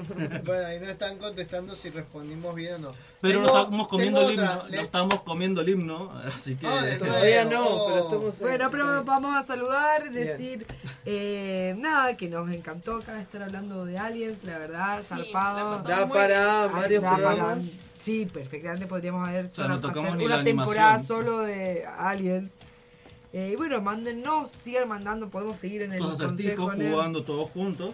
Bueno, ahí no están contestando si respondimos bien o no. Pero no Tengo- estamos comiendo tengo el himno. otra. No Le- estamos comiendo el himno, así que. Ah, de Todavía no, pero estamos... Bueno, pero vamos a saludar, decir eh, nada, que nos encantó acá estar hablando de aliens, la verdad, Sí, zarpado. la pasamos Da para Ay, varios da para- programas. Sí, perfectamente podríamos haber sea, solo no tocamos hacer ni una la temporada solo de aliens. Eh, y bueno, mándennos, sigan mandando, podemos seguir en el consejo. Jugando todos juntos.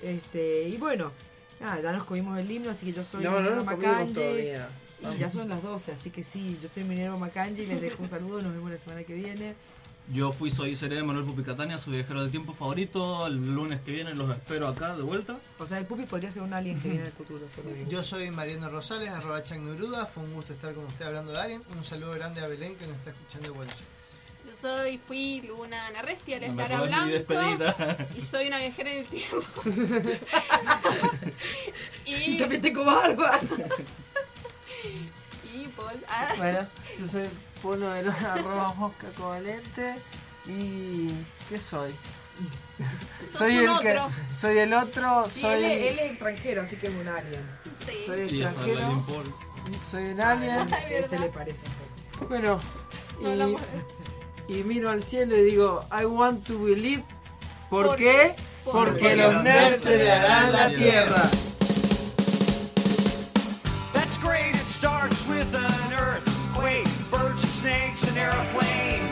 Este, y bueno, nada, ya nos comimos el himno, así que yo soy No, no Minerva todavía. Y ya son las 12, así que sí, yo soy Minerva Macanji, les dejo un saludo, nos vemos la semana que viene. Yo fui, soy Seré Manuel Pupi Catania, su viajero del tiempo favorito. El lunes que viene los espero acá de vuelta. O sea, el pupi podría ser un alien que viene del futuro. Yo soy Mariano Rosales, arroba Chagnuruda. Fue un gusto estar con usted hablando de alguien. Un saludo grande a Belén que nos está escuchando de vuelta. Soy, fui Luna Narresti, alias No ni Blanco. Y soy una viajera en el tiempo. Y y, también tengo barba. y Paul. ah, Bueno, yo soy Polo Verona, arroba mosca covalente. ¿Y qué soy? Sos soy un el que otro. soy el otro, Sí, soy él, es- él es extranjero, así que es un alien. sí. soy la extranjero, soy un alien. Se le parece un poco. Bueno, No hablamos y, y miro al cielo y digo, I want to believe. ¿Por, ¿Por qué? Porque, porque, los nerds se le harán la tierra. That's great, it starts with an earthquake, birds and snakes and airplanes.